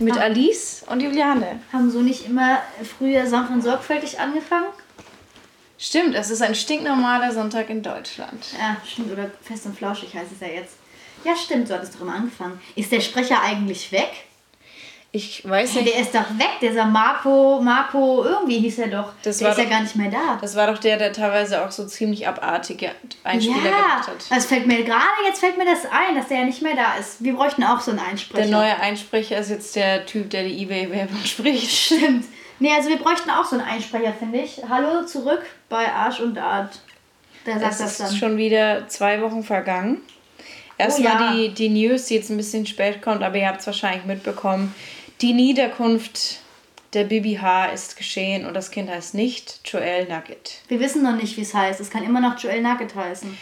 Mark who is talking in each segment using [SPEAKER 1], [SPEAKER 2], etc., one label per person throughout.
[SPEAKER 1] Mit ah. Alice und Juliane.
[SPEAKER 2] Haben so nicht immer früher und sorgfältig angefangen?
[SPEAKER 1] Stimmt, es ist ein stinknormaler Sonntag in Deutschland.
[SPEAKER 2] Ja, stimmt. Oder fest und flauschig heißt es ja jetzt. Ja, stimmt, so hat es doch immer angefangen. Ist der Sprecher eigentlich weg?
[SPEAKER 1] Ich weiß
[SPEAKER 2] nicht. Der ist doch weg, dieser Marco, Marco, irgendwie hieß er doch. Das der ist doch, ja gar nicht mehr da.
[SPEAKER 1] Das war doch der, der teilweise auch so ziemlich abartige Einspieler ja,
[SPEAKER 2] gemacht hat. Das fällt mir gerade jetzt fällt mir das ein, dass der ja nicht mehr da ist. Wir bräuchten auch so einen Einsprecher.
[SPEAKER 1] Der neue Einsprecher ist jetzt der Typ, der die Ebay-Werbung spricht.
[SPEAKER 2] Stimmt. Nee, also wir bräuchten auch so einen Einsprecher, finde ich. Hallo zurück bei Arsch und Art.
[SPEAKER 1] Der sagt es das dann. ist schon wieder zwei Wochen vergangen. Erstmal oh, ja. die, die News, die jetzt ein bisschen spät kommt, aber ihr habt es wahrscheinlich mitbekommen. Die Niederkunft der Bibi H. ist geschehen und das Kind heißt nicht Joel Nugget.
[SPEAKER 2] Wir wissen noch nicht, wie es heißt. Es kann immer noch Joel Nugget heißen.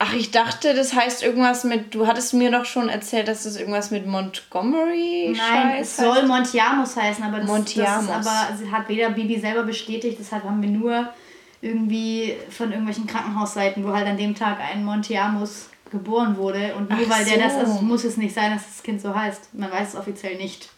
[SPEAKER 1] Ach, ich dachte, das heißt irgendwas mit. Du hattest mir doch schon erzählt, dass das irgendwas mit Montgomery
[SPEAKER 2] Nein, es soll Montiamus heißen, aber das, Montiamus. das aber sie hat weder Bibi selber bestätigt, deshalb haben wir nur irgendwie von irgendwelchen Krankenhausseiten, wo halt an dem Tag ein Montiamus geboren wurde. Und nur Ach weil der das ist, muss es nicht sein, dass das Kind so heißt. Man weiß es offiziell nicht.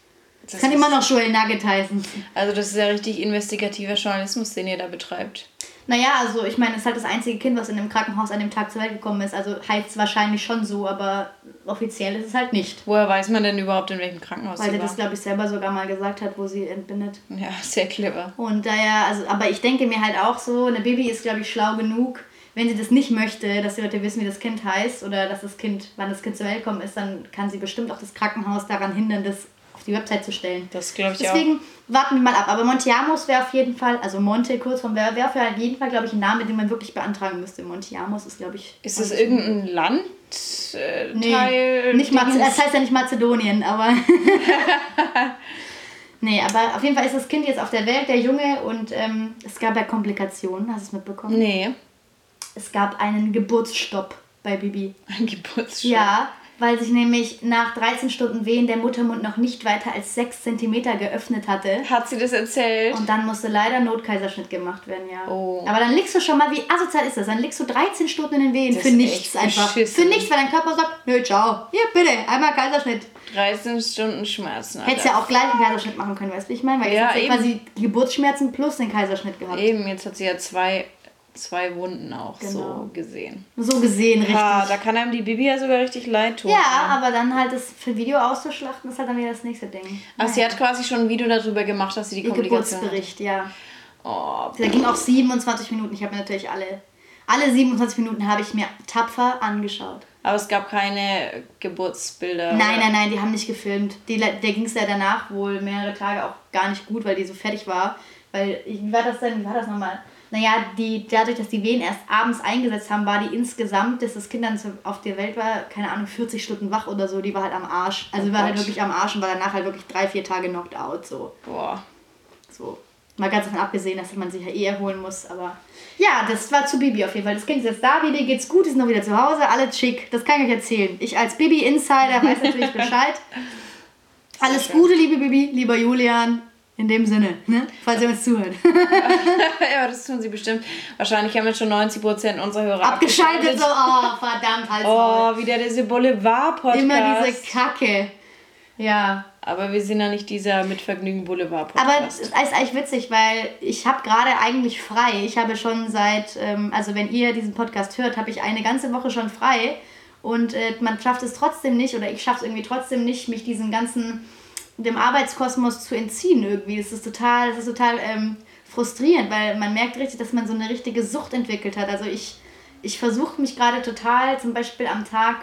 [SPEAKER 2] Das kann immer noch Joel Nugget heißen.
[SPEAKER 1] Also das ist ja richtig investigativer Journalismus, den ihr da betreibt.
[SPEAKER 2] Naja, also ich meine, es ist halt das einzige Kind, was in einem Krankenhaus an dem Tag zur Welt gekommen ist. Also heißt es wahrscheinlich schon so, aber offiziell ist es halt nicht.
[SPEAKER 1] Woher weiß man denn überhaupt, in welchem Krankenhaus
[SPEAKER 2] Weil sie das, glaube ich, selber sogar mal gesagt hat, wo sie entbindet.
[SPEAKER 1] Ja, sehr clever.
[SPEAKER 2] Und daher, also, aber ich denke mir halt auch so, eine Baby ist, glaube ich, schlau genug, wenn sie das nicht möchte, dass die Leute wissen, wie das Kind heißt oder dass das Kind, wann das Kind zur Welt kommt ist, dann kann sie bestimmt auch das Krankenhaus daran hindern, das auf die Website zu stellen. Das glaube ich Deswegen auch. warten wir mal ab. Aber Montiamos wäre auf jeden Fall, also Monte kurz vom wäre wär für jeden Fall, glaube ich, ein Name, den man wirklich beantragen müsste. Montiamos ist, glaube ich.
[SPEAKER 1] Ist das irgendein Land? Äh,
[SPEAKER 2] nee, Teil, nicht Maze das heißt ja nicht Mazedonien, aber. nee, aber auf jeden Fall ist das Kind jetzt auf der Welt, der Junge, und ähm, es gab ja Komplikationen. Hast du es mitbekommen? Nee. Es gab einen Geburtsstopp bei Bibi. Ein Geburtsstopp? Ja, weil sich nämlich nach 13 Stunden Wehen der Muttermund noch nicht weiter als 6 cm geöffnet hatte.
[SPEAKER 1] Hat sie das erzählt?
[SPEAKER 2] Und dann musste leider Notkaiserschnitt gemacht werden, ja. Oh. Aber dann liegst du schon mal, wie asozial ist das? Dann liegst du 13 Stunden in den Wehen das für nichts einfach. Für nichts, weil dein Körper sagt, nö, ciao. Hier, bitte, einmal Kaiserschnitt.
[SPEAKER 1] 13 Stunden Schmerzen.
[SPEAKER 2] Hättest ja auch gleich einen Kaiserschnitt machen können, weißt du, wie ich meine? Weil ja, jetzt hat sie quasi Geburtsschmerzen plus den Kaiserschnitt gehabt.
[SPEAKER 1] Eben, jetzt hat sie ja zwei zwei Wunden auch genau. so gesehen.
[SPEAKER 2] So gesehen, richtig.
[SPEAKER 1] Ja, da kann einem die Bibi ja sogar richtig leid tun.
[SPEAKER 2] Ja, ja, aber dann halt das für Video auszuschlachten, ist halt dann wieder das nächste Ding.
[SPEAKER 1] Ach, naja. sie hat quasi schon ein Video darüber gemacht, dass sie die Ihr Komplikation
[SPEAKER 2] Geburtsbericht, hat. ja. Oh, da ging auch 27 Minuten. Ich habe mir natürlich alle, alle 27 Minuten habe ich mir tapfer angeschaut.
[SPEAKER 1] Aber es gab keine Geburtsbilder.
[SPEAKER 2] Nein, nein, nein, die haben nicht gefilmt. Die, der ging es ja danach wohl mehrere Tage auch gar nicht gut, weil die so fertig war. Weil, wie war das denn, wie war das nochmal? Naja, die, dadurch, dass die Wehen erst abends eingesetzt haben, war die insgesamt, dass das Kind dann auf der Welt war, keine Ahnung, 40 Stunden wach oder so, die war halt am Arsch. Also oh war halt wirklich am Arsch und war danach halt wirklich drei, vier Tage knocked out, so. Boah. So. Mal ganz davon abgesehen, dass man sich ja eh erholen muss, aber ja, das war zu Bibi auf jeden Fall. Das Kind ist jetzt da, Bibi geht's gut, ist noch wieder zu Hause, alles schick. Das kann ich euch erzählen. Ich als Bibi-Insider weiß natürlich Bescheid. Alles Gute, liebe Bibi, lieber Julian. In dem Sinne, ne? falls ihr uns zuhört.
[SPEAKER 1] ja, das tun sie bestimmt. Wahrscheinlich haben wir schon 90% unserer Hörer abgeschaltet. Abgeschaltet, so, oh, verdammt, halt Oh, wieder diese Boulevard-Podcast. Immer diese Kacke. Ja. Aber wir sind ja nicht dieser mit Vergnügen Boulevard-Podcast.
[SPEAKER 2] Aber es ist eigentlich witzig, weil ich habe gerade eigentlich frei. Ich habe schon seit, ähm, also wenn ihr diesen Podcast hört, habe ich eine ganze Woche schon frei. Und äh, man schafft es trotzdem nicht, oder ich schaffe es irgendwie trotzdem nicht, mich diesen ganzen dem Arbeitskosmos zu entziehen irgendwie. Das ist total, das ist total ähm, frustrierend, weil man merkt richtig, dass man so eine richtige Sucht entwickelt hat. Also ich, ich versuche mich gerade total zum Beispiel am Tag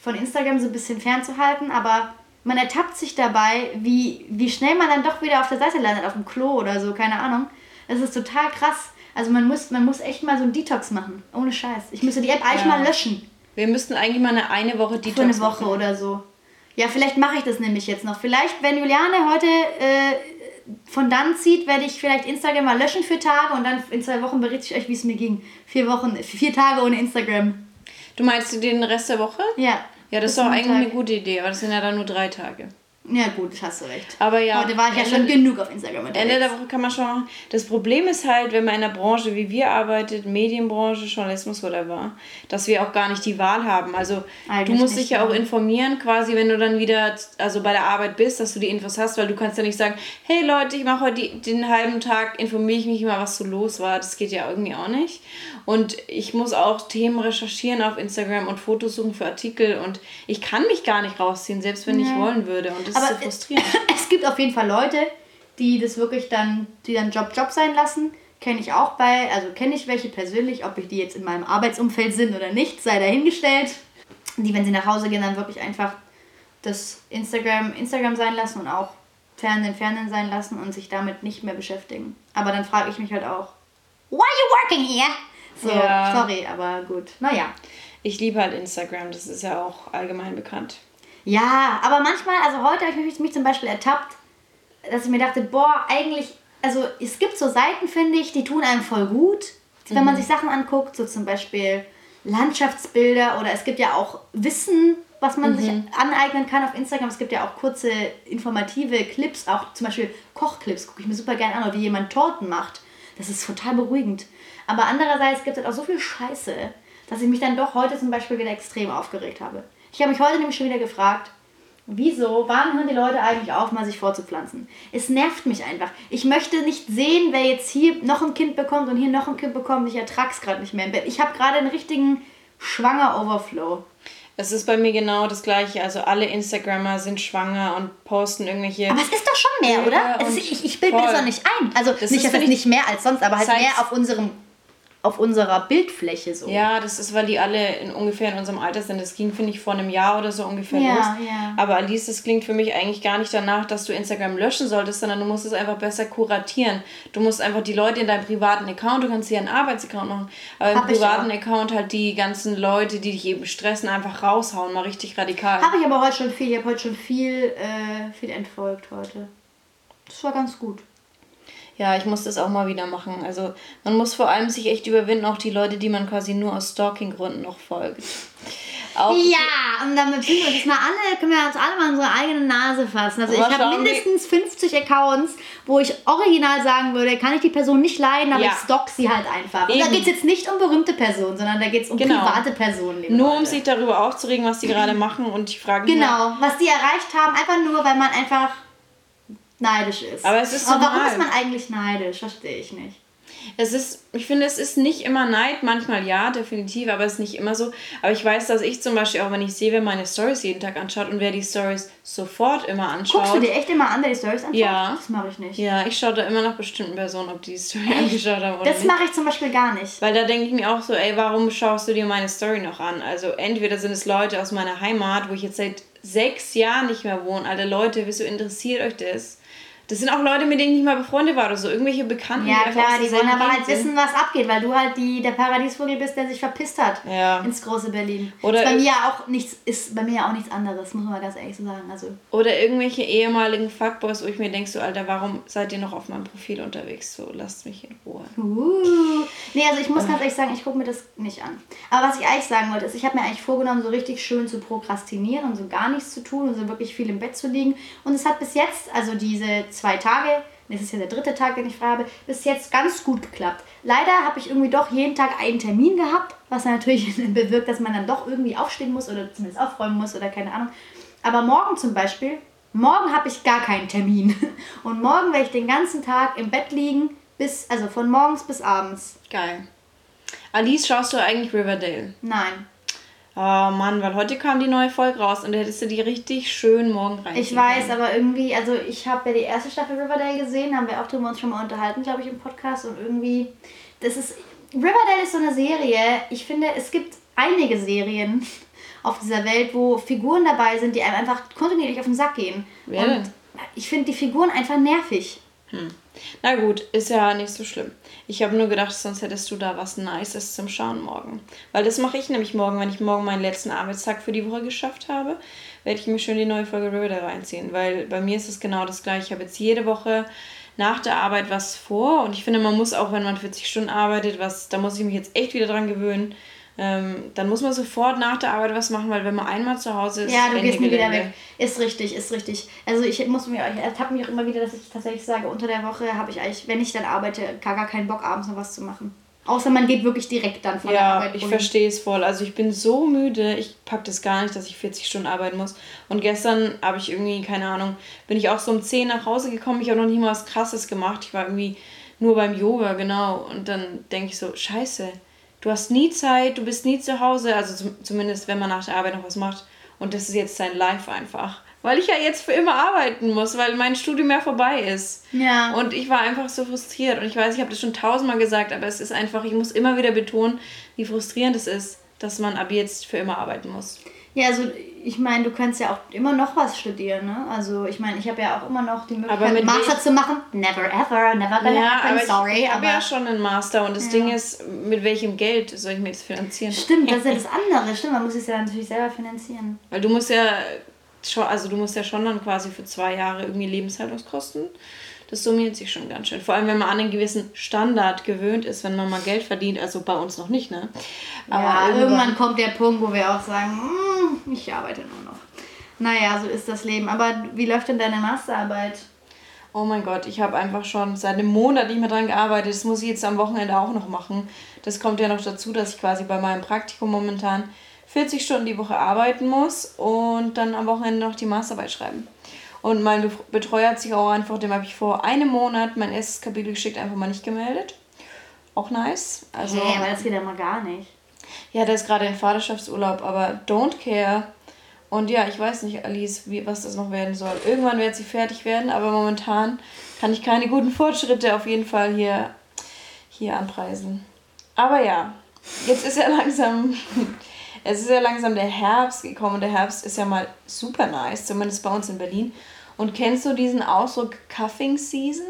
[SPEAKER 2] von Instagram so ein bisschen fernzuhalten, aber man ertappt sich dabei, wie, wie schnell man dann doch wieder auf der Seite landet, auf dem Klo oder so, keine Ahnung. Das ist total krass. Also man muss, man muss echt mal so einen Detox machen. Ohne Scheiß. Ich müsste die App eigentlich ja. mal löschen.
[SPEAKER 1] Wir müssten eigentlich mal eine, eine Woche
[SPEAKER 2] Detox Für eine Woche machen. oder so. Ja, vielleicht mache ich das nämlich jetzt noch. Vielleicht, wenn Juliane heute äh, von dann zieht, werde ich vielleicht Instagram mal löschen für Tage und dann in zwei Wochen berichte ich euch, wie es mir ging. Vier Wochen, vier Tage ohne Instagram.
[SPEAKER 1] Du meinst den Rest der Woche? Ja. Ja, das ist doch eigentlich eine gute Idee, aber das sind ja dann nur drei Tage.
[SPEAKER 2] Ja, gut, hast du recht. Aber ja. Heute war ich ja schon genug auf
[SPEAKER 1] Instagram unterwegs. Ende der Woche kann man schon machen. Das Problem ist halt, wenn man in einer Branche wie wir arbeitet, Medienbranche, Journalismus, whatever, dass wir auch gar nicht die Wahl haben. Also, Eigentlich du musst dich ja auch informieren, quasi, wenn du dann wieder also bei der Arbeit bist, dass du die Infos hast, weil du kannst ja nicht sagen, hey Leute, ich mache heute den halben Tag, informiere ich mich mal, was so los war. Das geht ja irgendwie auch nicht. Und ich muss auch Themen recherchieren auf Instagram und Fotos suchen für Artikel und ich kann mich gar nicht rausziehen, selbst wenn ja. ich wollen würde. Und das Aber so
[SPEAKER 2] frustrierend. Es gibt auf jeden Fall Leute, die das wirklich dann, die dann Job Job sein lassen. Kenne ich auch bei, also kenne ich welche persönlich, ob ich die jetzt in meinem Arbeitsumfeld sind oder nicht, sei dahingestellt. Die, wenn sie nach Hause gehen, dann wirklich einfach das Instagram Instagram sein lassen und auch Fernsehen Fernsehen sein lassen und sich damit nicht mehr beschäftigen. Aber dann frage ich mich halt auch, why are you working here? So, ja. sorry, aber gut. Naja.
[SPEAKER 1] Ich liebe halt Instagram, das ist ja auch allgemein bekannt.
[SPEAKER 2] Ja, aber manchmal, also heute habe ich mich zum Beispiel ertappt, dass ich mir dachte, boah, eigentlich, also es gibt so Seiten, finde ich, die tun einem voll gut, wenn mhm. man sich Sachen anguckt, so zum Beispiel Landschaftsbilder oder es gibt ja auch Wissen, was man mhm. sich aneignen kann auf Instagram. Es gibt ja auch kurze informative Clips, auch zum Beispiel Kochclips, gucke ich mir super gerne an, oder wie jemand Torten macht. Das ist total beruhigend. Aber andererseits gibt es halt auch so viel Scheiße, dass ich mich dann doch heute zum Beispiel wieder extrem aufgeregt habe. Ich habe mich heute nämlich schon wieder gefragt, wieso, wann hören die Leute eigentlich auf, mal sich vorzupflanzen? Es nervt mich einfach. Ich möchte nicht sehen, wer jetzt hier noch ein Kind bekommt und hier noch ein Kind bekommt. Ich ertrage es gerade nicht mehr im Bett. Ich habe gerade einen richtigen Schwanger-Overflow.
[SPEAKER 1] Es ist bei mir genau das gleiche. Also alle Instagrammer sind schwanger und posten irgendwelche.
[SPEAKER 2] Aber es ist doch schon mehr, oder? Ist, ich ich bilde mir das doch nicht ein. Also das nicht, dass es nicht mehr als sonst, aber halt mehr auf unserem auf unserer Bildfläche so.
[SPEAKER 1] Ja, das ist, weil die alle in ungefähr in unserem Alter sind. Das ging, finde ich, vor einem Jahr oder so ungefähr ja, los. Ja. Aber Alice, das klingt für mich eigentlich gar nicht danach, dass du Instagram löschen solltest, sondern du musst es einfach besser kuratieren. Du musst einfach die Leute in deinem privaten Account, du kannst hier einen Arbeitsaccount machen, aber im Hab privaten Account halt die ganzen Leute, die dich eben stressen, einfach raushauen, mal richtig radikal.
[SPEAKER 2] Habe ich aber heute schon viel, ich habe heute schon viel, äh, viel entfolgt heute. Das war ganz gut.
[SPEAKER 1] Ja, ich muss das auch mal wieder machen. Also man muss vor allem sich echt überwinden, auch die Leute, die man quasi nur aus Stalking-Gründen noch folgt.
[SPEAKER 2] Auch ja, und damit können wir uns mal alle, können wir uns alle mal unsere eigene Nase fassen. Also ich habe mindestens 50 Accounts, wo ich original sagen würde, kann ich die Person nicht leiden, aber ja. ich stalk sie halt einfach. Eben. Und da geht es jetzt nicht um berühmte Personen, sondern da geht es um genau. private Personen.
[SPEAKER 1] Nur Leute. um sich darüber aufzuregen, was die gerade machen und die fragen.
[SPEAKER 2] Genau, was die erreicht haben, einfach nur, weil man einfach neidisch ist. Aber es ist so Aber warum ist man eigentlich neidisch? Verstehe ich nicht.
[SPEAKER 1] Es ist, ich finde, es ist nicht immer Neid, manchmal ja, definitiv, aber es ist nicht immer so. Aber ich weiß, dass ich zum Beispiel auch, wenn ich sehe, wer meine Stories jeden Tag anschaut und wer die Stories sofort immer anschaut.
[SPEAKER 2] Guckst du dir echt immer an, wer die Stories anschaut? Ja. Das mache ich nicht.
[SPEAKER 1] Ja, ich schaue da immer nach bestimmten Personen, ob die die Story echt? angeschaut haben
[SPEAKER 2] oder Das mache ich zum Beispiel gar nicht.
[SPEAKER 1] Weil da denke ich mir auch so, ey, warum schaust du dir meine Story noch an? Also entweder sind es Leute aus meiner Heimat, wo ich jetzt seit sechs Jahren nicht mehr wohne. Alle Leute, wieso interessiert euch das? Das sind auch Leute, mit denen ich nicht mal befreundet war oder so. Irgendwelche Bekannten. Ja, die klar,
[SPEAKER 2] die wollen aber halt sind. wissen, was abgeht, weil du halt die, der Paradiesvogel bist, der sich verpisst hat ja. ins große Berlin. Oder ist bei mir auch nichts, ist bei mir auch nichts anderes, muss man mal ganz ehrlich so sagen. Also.
[SPEAKER 1] Oder irgendwelche ehemaligen Fuckboys, wo ich mir denke, so, Alter, warum seid ihr noch auf meinem Profil unterwegs? So, lasst mich in Ruhe.
[SPEAKER 2] Uh. Nee, also ich muss ganz ehrlich sagen, ich gucke mir das nicht an. Aber was ich eigentlich sagen wollte, ist, ich habe mir eigentlich vorgenommen, so richtig schön zu prokrastinieren und so gar nichts zu tun und so wirklich viel im Bett zu liegen. Und es hat bis jetzt, also diese zwei Tage, das ist ja der dritte Tag, den ich frei habe, bis jetzt ganz gut geklappt. Leider habe ich irgendwie doch jeden Tag einen Termin gehabt, was natürlich bewirkt, dass man dann doch irgendwie aufstehen muss oder zumindest aufräumen muss oder keine Ahnung. Aber morgen zum Beispiel, morgen habe ich gar keinen Termin. Und morgen werde ich den ganzen Tag im Bett liegen, bis, also von morgens bis abends.
[SPEAKER 1] Geil. Alice, schaust du eigentlich Riverdale?
[SPEAKER 2] Nein.
[SPEAKER 1] Oh Mann, weil heute kam die neue Folge raus und da hättest du die richtig schön morgen rein.
[SPEAKER 2] Ich weiß, aber irgendwie, also ich habe ja die erste Staffel Riverdale gesehen, haben wir auch drüber uns schon mal unterhalten, glaube ich, im Podcast und irgendwie, das ist, Riverdale ist so eine Serie, ich finde, es gibt einige Serien auf dieser Welt, wo Figuren dabei sind, die einem einfach kontinuierlich auf den Sack gehen. Wer und ich finde die Figuren einfach nervig.
[SPEAKER 1] Hm. Na gut, ist ja nicht so schlimm. Ich habe nur gedacht, sonst hättest du da was Nices zum Schauen morgen. Weil das mache ich nämlich morgen, wenn ich morgen meinen letzten Arbeitstag für die Woche geschafft habe, werde ich mir schön die neue Folge Riverdale reinziehen. Weil bei mir ist es genau das gleiche. Ich habe jetzt jede Woche nach der Arbeit was vor und ich finde, man muss auch, wenn man 40 Stunden arbeitet, was, da muss ich mich jetzt echt wieder dran gewöhnen, ähm, dann muss man sofort nach der Arbeit was machen, weil wenn man einmal zu Hause ist, ja, du gehst
[SPEAKER 2] nie wieder weg. Ist richtig, ist richtig. Also ich muss mir, ich ertappe mich auch immer wieder, dass ich tatsächlich sage, unter der Woche habe ich eigentlich, wenn ich dann arbeite, gar, gar keinen Bock, abends noch was zu machen. Außer man geht wirklich direkt dann von
[SPEAKER 1] ja, der Arbeit. Ja, ich verstehe es voll. Also ich bin so müde, ich packe das gar nicht, dass ich 40 Stunden arbeiten muss. Und gestern habe ich irgendwie, keine Ahnung, bin ich auch so um 10 nach Hause gekommen. Ich habe noch nicht mal was Krasses gemacht. Ich war irgendwie nur beim Yoga, genau. Und dann denke ich so, scheiße, du hast nie Zeit, du bist nie zu Hause. Also zumindest, wenn man nach der Arbeit noch was macht. Und das ist jetzt sein Life einfach weil ich ja jetzt für immer arbeiten muss, weil mein Studium ja vorbei ist. Ja. Und ich war einfach so frustriert. Und ich weiß, ich habe das schon tausendmal gesagt, aber es ist einfach, ich muss immer wieder betonen, wie frustrierend es ist, dass man ab jetzt für immer arbeiten muss.
[SPEAKER 2] Ja, also ich meine, du kannst ja auch immer noch was studieren, ne? Also ich meine, ich habe ja auch immer noch die Möglichkeit, einen Master zu machen. Never ever, never gonna ja,
[SPEAKER 1] happen, aber sorry. Ich habe ja schon einen Master und das ja. Ding ist, mit welchem Geld soll ich mir das finanzieren?
[SPEAKER 2] Stimmt, das ist ja das andere. Stimmt, man muss es ja natürlich selber finanzieren.
[SPEAKER 1] Weil du musst ja schon, also du musst ja schon dann quasi für zwei Jahre irgendwie Lebenshaltungskosten. Das summiert sich schon ganz schön. Vor allem, wenn man an einen gewissen Standard gewöhnt ist, wenn man mal Geld verdient. Also bei uns noch nicht, ne?
[SPEAKER 2] Aber ja, irgendwann, irgendwann kommt der Punkt, wo wir auch sagen, hm, ich arbeite nur noch. Naja, so ist das Leben. Aber wie läuft denn deine Masterarbeit?
[SPEAKER 1] Oh mein Gott, ich habe einfach schon seit einem Monat nicht mehr dran gearbeitet. Das muss ich jetzt am Wochenende auch noch machen. Das kommt ja noch dazu, dass ich quasi bei meinem Praktikum momentan 40 Stunden die Woche arbeiten muss und dann am Wochenende noch die Masterarbeit schreiben. Und mein Betreuer hat sich auch einfach, dem habe ich vor einem Monat mein erstes Kapitel geschickt, einfach mal nicht gemeldet. Auch nice.
[SPEAKER 2] Also, hey, aber das geht ja mal gar nicht.
[SPEAKER 1] Ja, der ist gerade in Vaterschaftsurlaub, aber don't care. Und ja, ich weiß nicht, Alice, wie, was das noch werden soll. Irgendwann wird sie fertig werden, aber momentan kann ich keine guten Fortschritte auf jeden Fall hier, hier anpreisen. Aber ja, jetzt ist ja langsam es ist ja langsam der Herbst gekommen und der Herbst ist ja mal super nice, zumindest bei uns in Berlin. Und kennst du diesen Ausdruck Cuffing Season?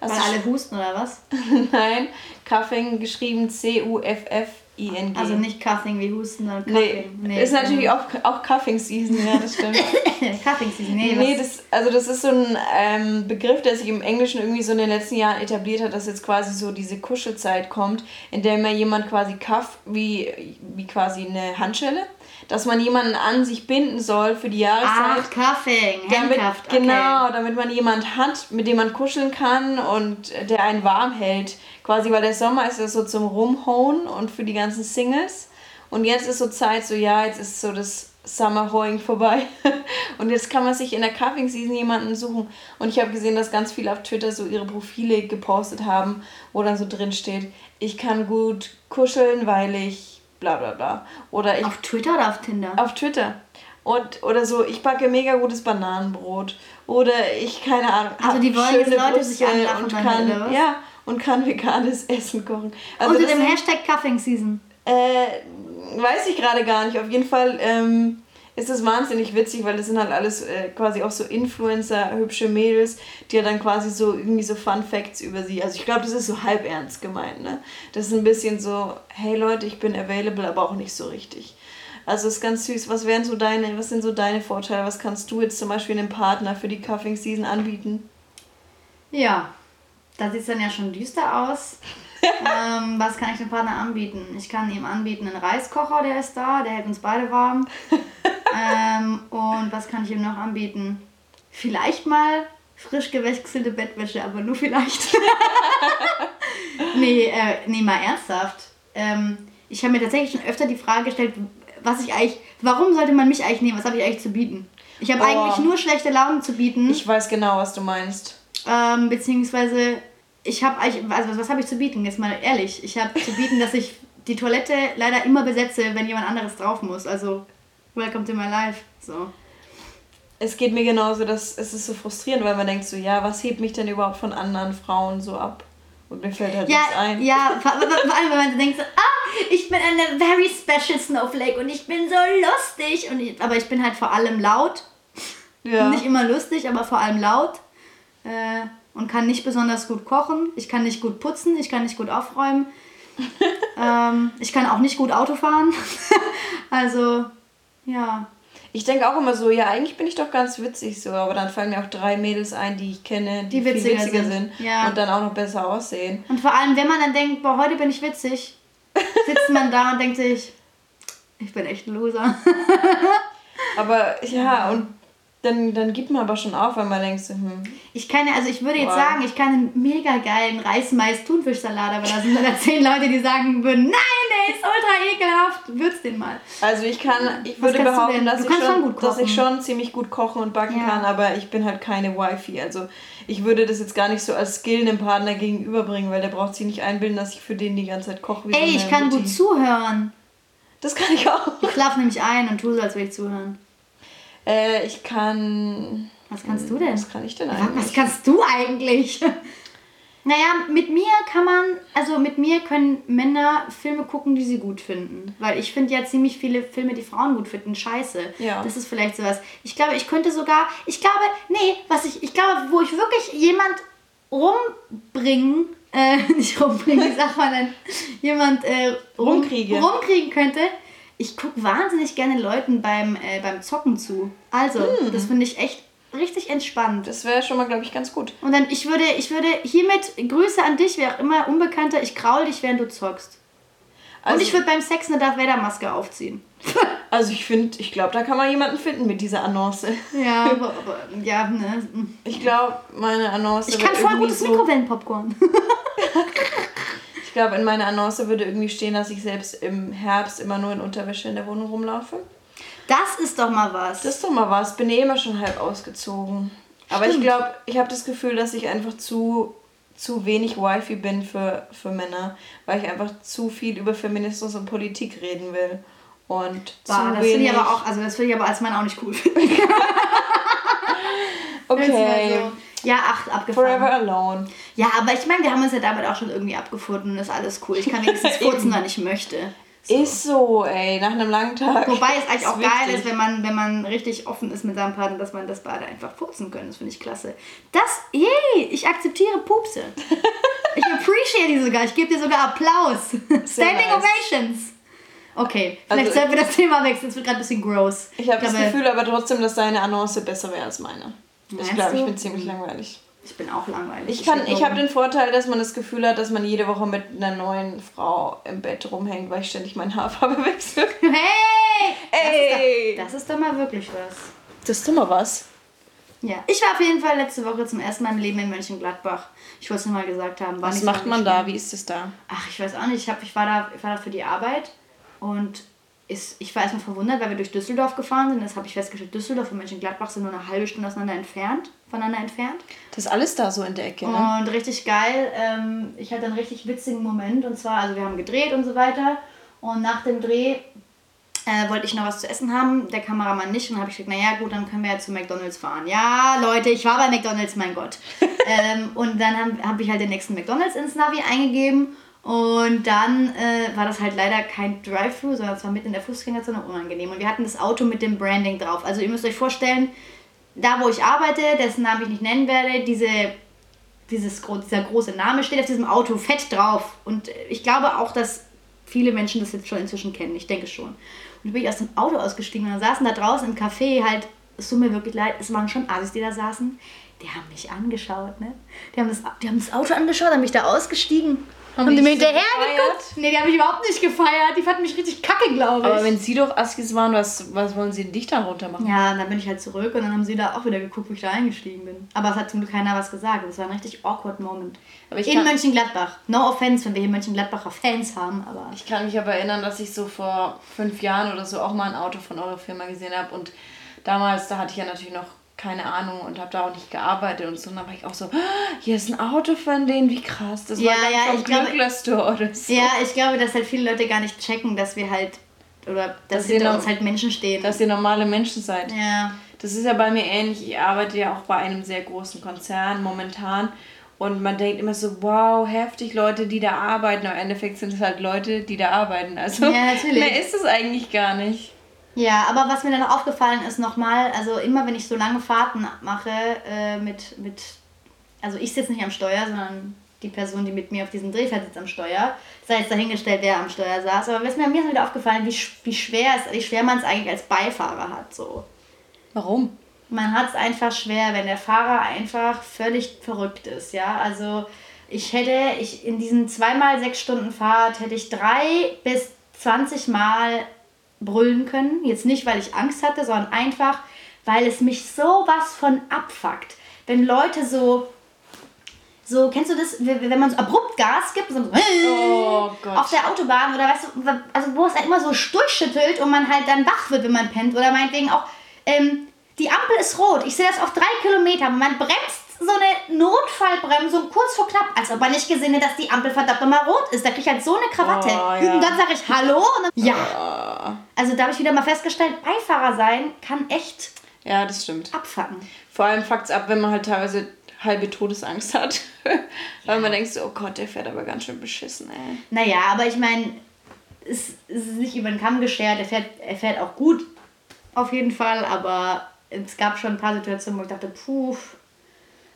[SPEAKER 2] Weil alle husten oder was?
[SPEAKER 1] Nein, Cuffing geschrieben C-U-F-F ING.
[SPEAKER 2] Also nicht Cuffing wie Husten, sondern Cuffing.
[SPEAKER 1] Nee, nee ist natürlich auch, auch Cuffing Season, ja, das stimmt. Cuffing Season, nee. Nee, das, also das ist so ein ähm, Begriff, der sich im Englischen irgendwie so in den letzten Jahren etabliert hat, dass jetzt quasi so diese Kuschelzeit kommt, in der man jemand quasi cuff, wie, wie quasi eine Handschelle dass man jemanden an sich binden soll für die Jahreszeit. Ach, Cuffing, damit, handcuffed, okay. Genau, damit man jemanden hat, mit dem man kuscheln kann und der einen warm hält. Quasi, weil der Sommer ist ja so zum Rumhauen und für die ganzen Singles. Und jetzt ist so Zeit, so ja, jetzt ist so das Summer Hoeing vorbei. und jetzt kann man sich in der Cuffing Season jemanden suchen. Und ich habe gesehen, dass ganz viele auf Twitter so ihre Profile gepostet haben, wo dann so drin steht, ich kann gut kuscheln, weil ich bla bla bla. Oder ich,
[SPEAKER 2] auf Twitter oder auf Tinder?
[SPEAKER 1] Auf Twitter. Und, oder so, ich backe mega gutes Bananenbrot. Oder ich, keine Ahnung. Also die wollen jetzt Leute Brüste sich anlachen und kann, was? Ja, und kann veganes Essen kochen.
[SPEAKER 2] Also Unter dem Hashtag Cuffing Season.
[SPEAKER 1] Äh, weiß ich gerade gar nicht. Auf jeden Fall ähm, ist es wahnsinnig witzig, weil das sind halt alles äh, quasi auch so Influencer, hübsche Mädels, die ja dann quasi so irgendwie so Fun Facts über sie. Also ich glaube, das ist so halb ernst gemeint, ne? Das ist ein bisschen so, hey Leute, ich bin available, aber auch nicht so richtig. Also ist ganz süß. Was wären so deine, was sind so deine Vorteile? Was kannst du jetzt zum Beispiel einem Partner für die Cuffing Season anbieten?
[SPEAKER 2] Ja, da sieht es dann ja schon düster aus. ähm, was kann ich dem Partner anbieten? Ich kann ihm anbieten einen Reiskocher, der ist da, der hält uns beide warm. ähm, und was kann ich ihm noch anbieten? Vielleicht mal frisch gewechselte Bettwäsche, aber nur vielleicht. nee, äh, nee, mal ernsthaft. Ähm, ich habe mir tatsächlich schon öfter die Frage gestellt, was ich eigentlich, warum sollte man mich eigentlich nehmen? Was habe ich eigentlich zu bieten? Ich habe oh. eigentlich nur schlechte Laune zu bieten.
[SPEAKER 1] Ich weiß genau, was du meinst.
[SPEAKER 2] Ähm, beziehungsweise, ich habe eigentlich, also was habe ich zu bieten? Jetzt mal ehrlich. Ich habe zu bieten, dass ich die Toilette leider immer besetze, wenn jemand anderes drauf muss. Also, welcome to my life. So.
[SPEAKER 1] Es geht mir genauso, dass es ist so frustrierend, weil man denkt so, ja, was hebt mich denn überhaupt von anderen Frauen so ab? Und mir fällt halt
[SPEAKER 2] ja,
[SPEAKER 1] nichts ein.
[SPEAKER 2] Ja, vor, allem, wenn man denkt so, ah, ich bin eine very special Snowflake und ich bin so lustig. Und ich, aber ich bin halt vor allem laut. Ja. Nicht immer lustig, aber vor allem laut. Äh, und kann nicht besonders gut kochen. Ich kann nicht gut putzen, ich kann nicht gut aufräumen. ähm, ich kann auch nicht gut Auto fahren. also, ja.
[SPEAKER 1] Ich denke auch immer so, ja, eigentlich bin ich doch ganz witzig so, aber dann fallen mir auch drei Mädels ein, die ich kenne, die, die witziger viel witziger sind, sind ja. und dann auch noch besser aussehen.
[SPEAKER 2] Und vor allem, wenn man dann denkt, boah, heute bin ich witzig, sitzt man da und denkt sich, ich bin echt ein Loser.
[SPEAKER 1] aber ja, und dann, dann gibt man aber schon auf, weil man denkt, hm.
[SPEAKER 2] Ich kann ja, also ich würde jetzt wow. sagen, ich kann einen mega geilen Reis-Mais-Thunfischsalat, aber da sind dann zehn Leute, die sagen würden, nein, der ist ultra ekelhaft, würz den mal.
[SPEAKER 1] Also ich kann, ich würde behaupten, dass ich, schon, dass ich schon ziemlich gut kochen und backen ja. kann, aber ich bin halt keine Wifi. Also ich würde das jetzt gar nicht so als Skill einem Partner gegenüberbringen, weil der braucht sich nicht einbilden, dass ich für den die ganze Zeit koche.
[SPEAKER 2] Wie Ey, so ich kann Mutti. gut zuhören.
[SPEAKER 1] Das kann ich auch.
[SPEAKER 2] Ich schlafe nämlich ein und tue so, als würde ich zuhören.
[SPEAKER 1] Äh, ich kann.
[SPEAKER 2] Was kannst du denn?
[SPEAKER 1] Was kann ich denn eigentlich?
[SPEAKER 2] Was kannst du eigentlich? naja, mit mir kann man, also mit mir können Männer Filme gucken, die sie gut finden. Weil ich finde ja ziemlich viele Filme, die Frauen gut finden, scheiße. Ja. Das ist vielleicht sowas. Ich glaube, ich könnte sogar, ich glaube, nee, was ich, ich glaube, wo ich wirklich jemand rumbringen, äh, nicht rumbringen, wie sagt man denn, jemand äh, rum, rumkriegen könnte, ich gucke wahnsinnig gerne Leuten beim, äh, beim Zocken zu. Also, hm. das finde ich echt richtig entspannt.
[SPEAKER 1] Das wäre schon mal, glaube ich, ganz gut.
[SPEAKER 2] Und dann, ich würde, ich würde hiermit Grüße an dich, wer auch immer Unbekannter, ich kraul dich, während du zockst. Also, Und ich würde beim Sex eine Darth Vader Maske aufziehen.
[SPEAKER 1] also ich finde, ich glaube, da kann man jemanden finden mit dieser Annonce.
[SPEAKER 2] Ja, aber, aber ja, ne.
[SPEAKER 1] Ich glaube, meine Annonce.
[SPEAKER 2] Ich kann voll gutes so Mikrowellenpopcorn.
[SPEAKER 1] Ich glaube, in meiner Annonce würde irgendwie stehen, dass ich selbst im Herbst immer nur in Unterwäsche in der Wohnung rumlaufe.
[SPEAKER 2] Das ist doch mal was.
[SPEAKER 1] Das ist doch mal was. Bin eh immer schon halb ausgezogen. Aber Stimmt. ich glaube, ich habe das Gefühl, dass ich einfach zu, zu wenig Wifi bin für, für Männer, weil ich einfach zu viel über Feminismus und Politik reden will. Und
[SPEAKER 2] Boah, das finde ich aber auch, also das finde ich aber als Mann auch nicht cool.
[SPEAKER 1] okay.
[SPEAKER 2] Ja, ach, abgefahren.
[SPEAKER 1] Forever alone.
[SPEAKER 2] Ja, aber ich meine, wir haben uns ja damit auch schon irgendwie abgefunden und ist alles cool. Ich kann wenigstens furzen, wann ich möchte.
[SPEAKER 1] So. Ist so, ey, nach einem langen Tag.
[SPEAKER 2] Wobei es eigentlich auch wichtig. geil ist, wenn man, wenn man richtig offen ist mit seinem Partner, dass man das beide einfach furzen können. Das finde ich klasse. Das, yay, ich akzeptiere Pupse. ich appreciate die sogar. Ich gebe dir sogar Applaus. Standing nice. Ovations. Okay, vielleicht also, sollten wir das Thema wechseln. Es wird gerade ein bisschen gross.
[SPEAKER 1] Ich habe das Gefühl aber trotzdem, dass deine Annonce besser wäre als meine. Ich glaube, ich bin ziemlich langweilig.
[SPEAKER 2] Ich bin auch langweilig.
[SPEAKER 1] Ich, kann, ich habe den Vorteil, dass man das Gefühl hat, dass man jede Woche mit einer neuen Frau im Bett rumhängt, weil ich ständig meine Haarfarbe wechsle.
[SPEAKER 2] Hey! Ey! Das ist, doch, das ist doch mal wirklich was.
[SPEAKER 1] Das ist doch mal was.
[SPEAKER 2] Ja, ich war auf jeden Fall letzte Woche zum ersten Mal im Leben in Mönchengladbach. Ich wollte es nur mal gesagt haben.
[SPEAKER 1] was macht man da? Wie ist es da?
[SPEAKER 2] Ach, ich weiß auch nicht. Ich, hab, ich, war da, ich war da für die Arbeit und ist, ich war erstmal verwundert, weil wir durch Düsseldorf gefahren sind. Das habe ich festgestellt, Düsseldorf und Mönchengladbach sind nur eine halbe Stunde auseinander entfernt, voneinander entfernt.
[SPEAKER 1] Das ist alles da so in der Ecke,
[SPEAKER 2] ne? Und richtig geil. Ähm, ich hatte einen richtig witzigen Moment und zwar, also wir haben gedreht und so weiter und nach dem Dreh äh, wollte ich noch was zu essen haben, der Kameramann nicht und habe ich gesagt, naja gut, dann können wir ja zu McDonalds fahren. Ja, Leute, ich war bei McDonalds, mein Gott. ähm, und dann habe hab ich halt den nächsten McDonalds ins Navi eingegeben und dann äh, war das halt leider kein Drive-Thru, sondern es war mitten in der Fußgängerzone unangenehm. Und wir hatten das Auto mit dem Branding drauf. Also ihr müsst euch vorstellen, da wo ich arbeite, dessen Namen ich nicht nennen werde, diese, dieses, dieser große Name steht auf diesem Auto fett drauf. Und ich glaube auch, dass viele Menschen das jetzt schon inzwischen kennen. Ich denke schon. Und dann bin ich aus dem Auto ausgestiegen und dann saßen da draußen im Café halt, es tut mir wirklich leid, es waren schon Asis, die da saßen. Die haben mich angeschaut, ne? Die haben das, die haben das Auto angeschaut, haben mich da ausgestiegen haben, haben die mir hinterher geguckt? Nee, die haben mich überhaupt nicht gefeiert. Die fanden mich richtig kacke, glaube ich.
[SPEAKER 1] Aber wenn sie doch Askis waren, was, was wollen sie denn dich dann runter machen?
[SPEAKER 2] Ja, dann bin ich halt zurück und dann haben sie da auch wieder geguckt, wo ich da eingestiegen bin. Aber es hat zum Glück keiner was gesagt. Das war ein richtig awkward Moment. in Mönchengladbach. No offense, wenn wir hier Mönchengladbacher Fans haben, aber...
[SPEAKER 1] Ich kann mich aber erinnern, dass ich so vor fünf Jahren oder so auch mal ein Auto von eurer Firma gesehen habe und damals, da hatte ich ja natürlich noch keine Ahnung und habe da auch nicht gearbeitet und so. Und dann war ich auch so, ah, hier ist ein Auto von denen, wie krass. Das
[SPEAKER 2] ja,
[SPEAKER 1] war
[SPEAKER 2] ja, vom ich glaube, oder so. Ja, ich glaube, dass halt viele Leute gar nicht checken, dass wir halt, oder dass, dass hinter uns halt Menschen stehen.
[SPEAKER 1] Dass ihr normale Menschen seid. Ja. Das ist ja bei mir ähnlich. Ich arbeite ja auch bei einem sehr großen Konzern momentan. Und man denkt immer so, wow, heftig, Leute, die da arbeiten. Aber im Endeffekt sind es halt Leute, die da arbeiten. Also ja, mehr ist es eigentlich gar nicht.
[SPEAKER 2] Ja, aber was mir dann noch aufgefallen ist nochmal, also immer wenn ich so lange Fahrten mache äh, mit, mit, also ich sitze nicht am Steuer, sondern die Person, die mit mir auf diesem Drehfeld sitzt am Steuer, sei jetzt dahingestellt, wer am Steuer saß, aber mir ist mir wieder aufgefallen, wie, wie schwer es, wie schwer man es eigentlich als Beifahrer hat, so.
[SPEAKER 1] Warum?
[SPEAKER 2] Man hat es einfach schwer, wenn der Fahrer einfach völlig verrückt ist, ja, also Ich hätte, ich in diesen zweimal sechs Stunden Fahrt hätte ich drei bis 20 Mal brüllen können. Jetzt nicht, weil ich Angst hatte, sondern einfach, weil es mich sowas von abfuckt. Wenn Leute so so, kennst du das, wenn man so abrupt Gas gibt, so oh auf der Autobahn oder weißt du, also wo es halt immer so durchschüttelt und man halt dann wach wird, wenn man pennt oder meinetwegen auch, ähm, die Ampel ist rot, ich sehe das auf drei Kilometer, man bremst Notfallbremsung kurz vor knapp, als ob man nicht gesehen hätte, dass die Ampel verdammt nochmal rot ist. Da kriege ich halt so eine Krawatte. Oh, ja. Und dann sage ich Hallo und dann, ja. Also da habe ich wieder mal festgestellt, Beifahrer sein kann echt
[SPEAKER 1] ja, das stimmt.
[SPEAKER 2] abfacken.
[SPEAKER 1] Vor allem fuckt es ab, wenn man halt teilweise halbe Todesangst hat. Weil man denkt so, oh Gott, der fährt aber ganz schön beschissen, ey.
[SPEAKER 2] Naja, aber ich meine, es, es ist nicht über den Kamm geschert, er fährt, er fährt auch gut, auf jeden Fall, aber es gab schon ein paar Situationen, wo ich dachte, puh,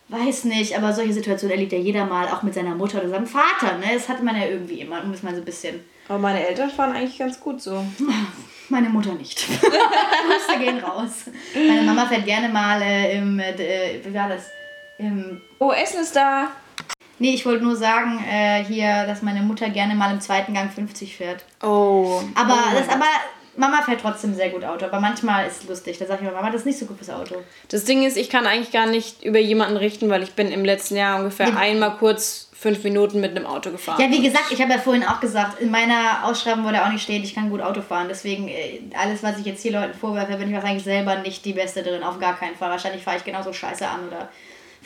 [SPEAKER 2] weiß nicht, aber solche Situationen erlebt ja jeder mal, auch mit seiner Mutter oder seinem Vater, ne? Das hatte man ja irgendwie immer, um es mal so ein bisschen...
[SPEAKER 1] Aber meine Eltern fahren eigentlich ganz gut so.
[SPEAKER 2] Meine Mutter nicht. Grüße gehen raus. Meine Mama fährt gerne mal äh, im, äh, wie war das? Im
[SPEAKER 1] oh, Essen ist da.
[SPEAKER 2] Nee, ich wollte nur sagen, äh, hier, dass meine Mutter gerne mal im zweiten Gang 50 fährt.
[SPEAKER 1] Oh.
[SPEAKER 2] Aber oh das aber Mama fährt trotzdem sehr gut Auto, aber manchmal ist es lustig. Da sage ich mir, Mama, das ist nicht so gut fürs Auto.
[SPEAKER 1] Das Ding ist, ich kann eigentlich gar nicht über jemanden richten, weil ich bin im letzten Jahr ungefähr ja. einmal kurz fünf Minuten mit einem Auto gefahren.
[SPEAKER 2] Ja, wie gesagt, ich habe ja vorhin auch gesagt, in meiner Ausschreibung wurde auch nicht stehen, ich kann gut Auto fahren. Deswegen, äh, alles, was ich jetzt hier Leuten vorwerfe, bin ich wahrscheinlich selber nicht die Beste drin. Auf gar keinen Fall. Wahrscheinlich fahre ich genauso scheiße an oder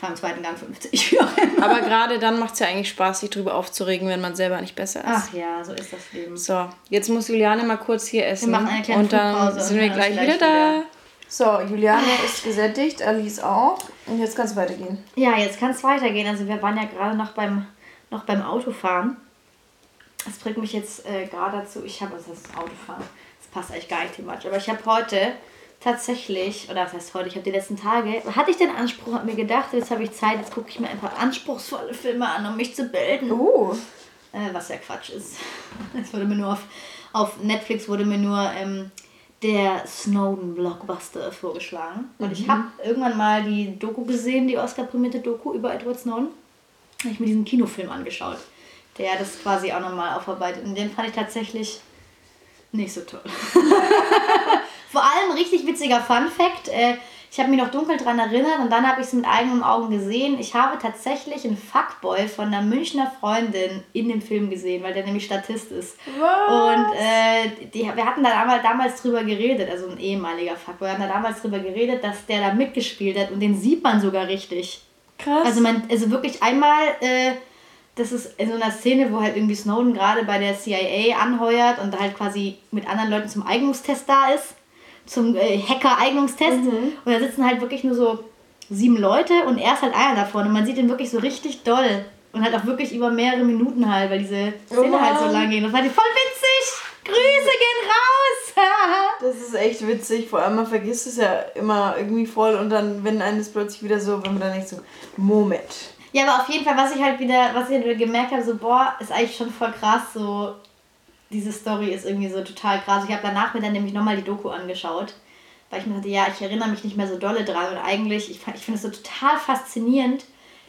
[SPEAKER 2] fahre im zweiten Gang 50.
[SPEAKER 1] Aber gerade dann macht es ja eigentlich Spaß, sich darüber aufzuregen, wenn man selber nicht besser ist.
[SPEAKER 2] Ach ja, so ist das Leben.
[SPEAKER 1] So, jetzt muss Juliane mal kurz hier essen. Wir machen eine kleine Und dann sind wir gleich, gleich wieder, da. So, Juliane ist gesättigt, Alice auch. Und jetzt kann es weitergehen.
[SPEAKER 2] Ja, jetzt kann es weitergehen. Also wir waren ja gerade noch beim, noch beim Autofahren. Das bringt mich jetzt äh, gerade dazu, ich habe, also das Autofahren, das passt eigentlich gar nicht thematisch, aber ich habe heute tatsächlich, oder was heißt heute, ich habe die letzten Tage, hatte ich den Anspruch, habe mir gedacht, jetzt habe ich Zeit, jetzt gucke ich mir ein paar anspruchsvolle Filme an, um mich zu bilden.
[SPEAKER 1] Uh.
[SPEAKER 2] Äh, was ja Quatsch ist. Es wurde mir nur auf, auf Netflix wurde mir nur ähm, der Snowden Blockbuster vorgeschlagen. Und mhm. ich habe irgendwann mal die Doku gesehen, die Oscar-prämierte Doku über Edward Snowden. Habe ich mir diesen Kinofilm angeschaut, der das quasi auch nochmal aufarbeitet. Und den fand ich tatsächlich nicht so toll. Vor allem richtig witziger Fun Fact. Äh, ich habe mich noch dunkel daran erinnert und dann habe ich es mit eigenen Augen gesehen. Ich habe tatsächlich einen Fuckboy von einer Münchner Freundin in dem Film gesehen, weil der nämlich Statist ist. Was? Und äh, die, wir hatten da damals, damals drüber geredet, also ein ehemaliger Fuckboy, wir hatten da damals drüber geredet, dass der da mitgespielt hat und den sieht man sogar richtig. Krass. Also, man, also wirklich einmal. Äh, das ist in so einer Szene, wo halt irgendwie Snowden gerade bei der CIA anheuert und halt quasi mit anderen Leuten zum Eignungstest da ist zum äh, Hacker-Eignungstest. Mhm. Und da sitzen halt wirklich nur so sieben Leute und er ist halt einer davon. Und man sieht ihn wirklich so richtig doll. Und halt auch wirklich über mehrere Minuten halt, weil diese Szene oh halt so lang geht. Das war voll witzig! Grüße gehen raus!
[SPEAKER 1] das ist echt witzig. Vor allem, man vergisst es ja immer irgendwie voll und dann, wenn eines plötzlich wieder so, wenn man dann nicht so, Moment.
[SPEAKER 2] Ja, aber auf jeden Fall, was ich halt wieder, was ich halt gemerkt habe, so, boah, ist eigentlich schon voll krass, so, diese Story ist irgendwie so total krass. Ich habe danach mir dann nämlich nochmal die Doku angeschaut, weil ich mir dachte, ja, ich erinnere mich nicht mehr so dolle dran. Und eigentlich, ich, ich finde es so total faszinierend.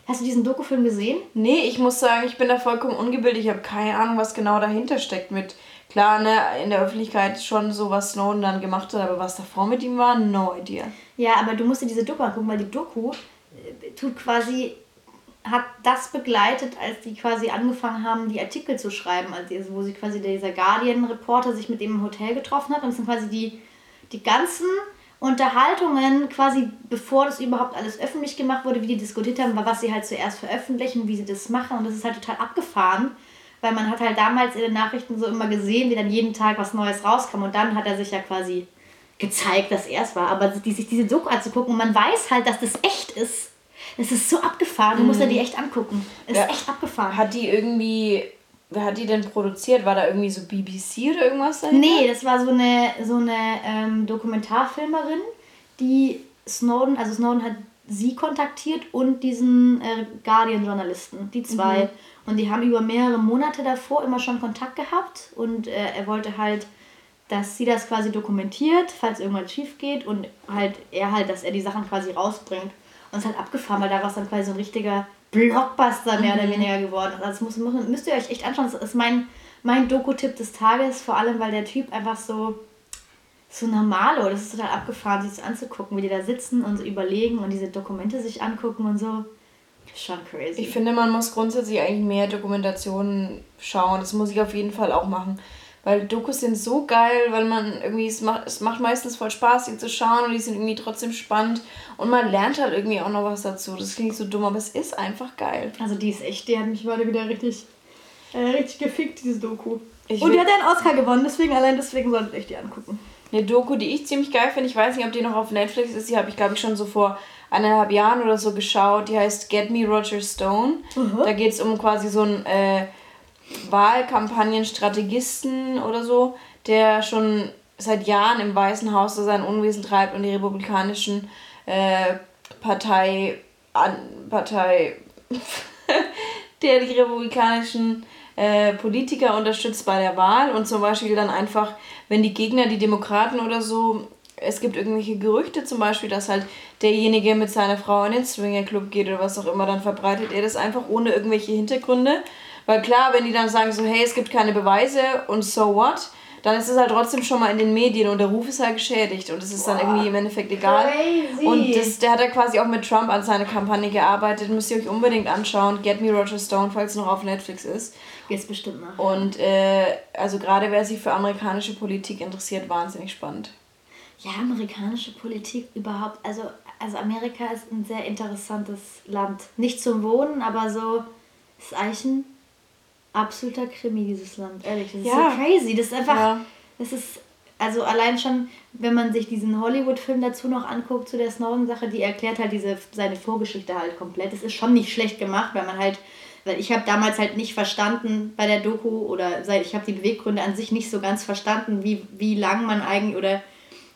[SPEAKER 2] Hast du diesen Dokufilm gesehen?
[SPEAKER 1] Nee, ich muss sagen, ich bin da vollkommen ungebildet. Ich habe keine Ahnung, was genau dahinter steckt mit. Klar, ne, in der Öffentlichkeit schon so, was Snowden dann gemacht hat, aber was davor mit ihm war, no idea.
[SPEAKER 2] Ja, aber du musst dir diese Doku angucken, weil die Doku äh, tut quasi hat das begleitet, als die quasi angefangen haben, die Artikel zu schreiben, also wo sie quasi dieser Guardian-Reporter sich mit dem im Hotel getroffen hat. Und es sind quasi die, die ganzen Unterhaltungen, quasi bevor das überhaupt alles öffentlich gemacht wurde, wie die diskutiert haben, was sie halt zuerst veröffentlichen, wie sie das machen. Und das ist halt total abgefahren, weil man hat halt damals in den Nachrichten so immer gesehen, wie dann jeden Tag was Neues rauskam. Und dann hat er sich ja quasi gezeigt, dass er es war. Aber die, sich diese Doku anzugucken und man weiß halt, dass das echt ist es ist so abgefahren, du musst dir die mhm. echt angucken. Es ja. ist echt abgefahren.
[SPEAKER 1] Hat die irgendwie, wer hat die denn produziert? War da irgendwie so BBC oder irgendwas dahinter?
[SPEAKER 2] Nee, das war so eine, so eine ähm, Dokumentarfilmerin, die Snowden, also Snowden hat sie kontaktiert und diesen äh, Guardian-Journalisten, die zwei. Mhm. Und die haben über mehrere Monate davor immer schon Kontakt gehabt und äh, er wollte halt, dass sie das quasi dokumentiert, falls irgendwas schief geht und halt er halt, dass er die Sachen quasi rausbringt. Und es ist halt abgefahren, weil daraus dann quasi so ein richtiger Blockbuster mehr mhm. oder weniger geworden ist. Also das muss, muss, müsst ihr euch echt anschauen. Das ist mein, mein Doku-Tipp des Tages, vor allem weil der Typ einfach so, so normal ist. Das ist total abgefahren, sich das anzugucken, wie die da sitzen und so überlegen und diese Dokumente sich angucken und so. Schon crazy.
[SPEAKER 1] Ich finde, man muss grundsätzlich eigentlich mehr Dokumentationen schauen. Das muss ich auf jeden Fall auch machen. Weil Dokus sind so geil, weil man irgendwie, es macht, es macht meistens voll Spaß, sie zu schauen und die sind irgendwie trotzdem spannend. Und man lernt halt irgendwie auch noch was dazu. Das klingt so dumm, aber es ist einfach geil.
[SPEAKER 2] Also die ist echt, die hat mich heute wieder richtig, äh, richtig gefickt, diese Doku. Ich und die hat einen Oscar gewonnen, deswegen, allein deswegen solltet ihr euch die angucken.
[SPEAKER 1] Eine Doku, die ich ziemlich geil finde, ich weiß nicht, ob die noch auf Netflix ist, die habe ich glaube ich schon so vor eineinhalb Jahren oder so geschaut. Die heißt Get Me Roger Stone. Mhm. Da geht es um quasi so einen äh, Wahlkampagnenstrategisten oder so, der schon seit Jahren im Weißen Haus so sein Unwesen treibt und die republikanischen äh, Partei, an, Partei der die republikanischen äh, Politiker unterstützt bei der Wahl und zum Beispiel dann einfach, wenn die Gegner, die Demokraten oder so es gibt irgendwelche Gerüchte zum Beispiel, dass halt derjenige mit seiner Frau in den Swingerclub geht oder was auch immer, dann verbreitet er das einfach ohne irgendwelche Hintergründe. Weil klar, wenn die dann sagen so, hey, es gibt keine Beweise und so what, dann ist es halt trotzdem schon mal in den Medien und der Ruf ist halt geschädigt und es ist Boah, dann irgendwie im Endeffekt egal. Crazy. Und das, der hat ja quasi auch mit Trump an seiner Kampagne gearbeitet, müsst ihr euch unbedingt anschauen. Get Me Roger Stone, falls es noch auf Netflix ist.
[SPEAKER 2] Jetzt bestimmt noch.
[SPEAKER 1] Und äh, also gerade wer sich für amerikanische Politik interessiert, wahnsinnig spannend
[SPEAKER 2] ja, amerikanische Politik überhaupt, also, also Amerika ist ein sehr interessantes Land. Nicht zum Wohnen, aber so ist eigentlich ein absoluter Krimi, dieses Land, ehrlich. Das ist ja. so crazy. Das ist einfach, ja. das ist, also allein schon, wenn man sich diesen Hollywood-Film dazu noch anguckt, zu der Snowden-Sache, die erklärt halt diese, seine Vorgeschichte halt komplett. Das ist schon nicht schlecht gemacht, weil man halt weil ich habe damals halt nicht verstanden bei der Doku oder ich habe die Beweggründe an sich nicht so ganz verstanden, wie, wie lang man eigentlich oder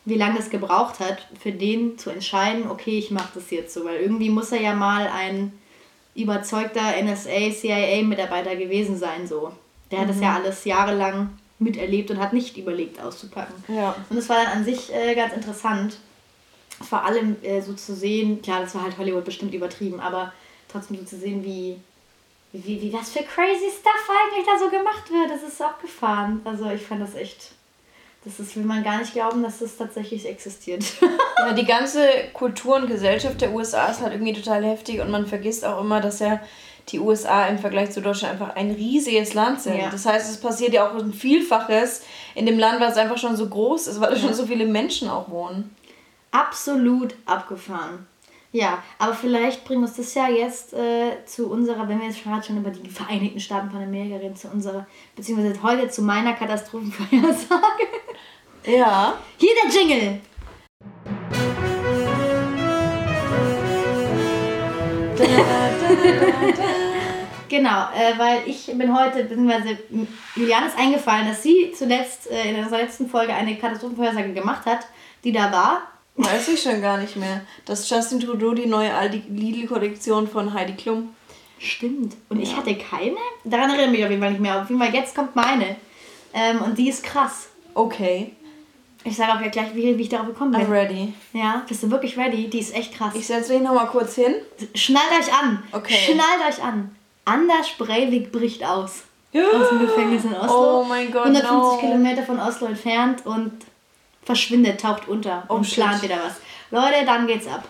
[SPEAKER 2] wie lange es gebraucht hat, für den zu entscheiden, okay, ich mache das jetzt so. Weil irgendwie muss er ja mal ein überzeugter NSA, CIA-Mitarbeiter gewesen sein. so. Der hat das ja mhm. alles jahrelang miterlebt und hat nicht überlegt auszupacken. Ja. Und es war dann an sich äh, ganz interessant, vor allem äh, so zu sehen, klar, das war halt Hollywood bestimmt übertrieben, aber trotzdem so zu sehen, wie, wie, wie was für crazy Stuff eigentlich da so gemacht wird. Das ist abgefahren. Also ich fand das echt das ist, will man gar nicht glauben, dass das tatsächlich existiert.
[SPEAKER 1] ja, die ganze Kultur und Gesellschaft der USA ist halt irgendwie total heftig und man vergisst auch immer, dass ja die USA im Vergleich zu Deutschland einfach ein riesiges Land sind. Ja. Das heißt, es passiert ja auch ein Vielfaches in dem Land, was einfach schon so groß ist, weil da ja. schon so viele Menschen auch wohnen.
[SPEAKER 2] Absolut abgefahren. Ja, aber vielleicht bringt uns das ja jetzt äh, zu unserer, wenn wir jetzt gerade schon über die Vereinigten Staaten von Amerika reden, zu unserer, beziehungsweise heute zu meiner Katastrophenvorhersage. Ja. Hier der Jingle. Da, da, da, genau, äh, weil ich bin heute, beziehungsweise Julian ist eingefallen, dass sie zuletzt äh, in unserer letzten Folge eine Katastrophenvorhersage gemacht hat, die da war.
[SPEAKER 1] Weiß ich schon gar nicht mehr. Dass Justin Trudeau die neue Lidl-Kollektion von Heidi Klum.
[SPEAKER 2] Stimmt. Und ja. ich hatte keine? Daran erinnere ich mich auf jeden Fall nicht mehr. Auf jeden Fall, jetzt kommt meine. Ähm, und die ist krass. Okay. Ich sage auch ja gleich, wie, wie ich darauf gekommen bin. I'm ready. Ja, bist du wirklich ready? Die ist echt krass.
[SPEAKER 1] Ich setze mich nochmal kurz hin.
[SPEAKER 2] Schnallt euch an. Okay. Schnallt euch an. Anders Breivik bricht aus. Ja. Aus dem Gefängnis in Oslo. Oh mein Gott, 150 no. Kilometer von Oslo entfernt und verschwindet, taucht unter oh, und shit. plant wieder was. Leute, dann geht's ab.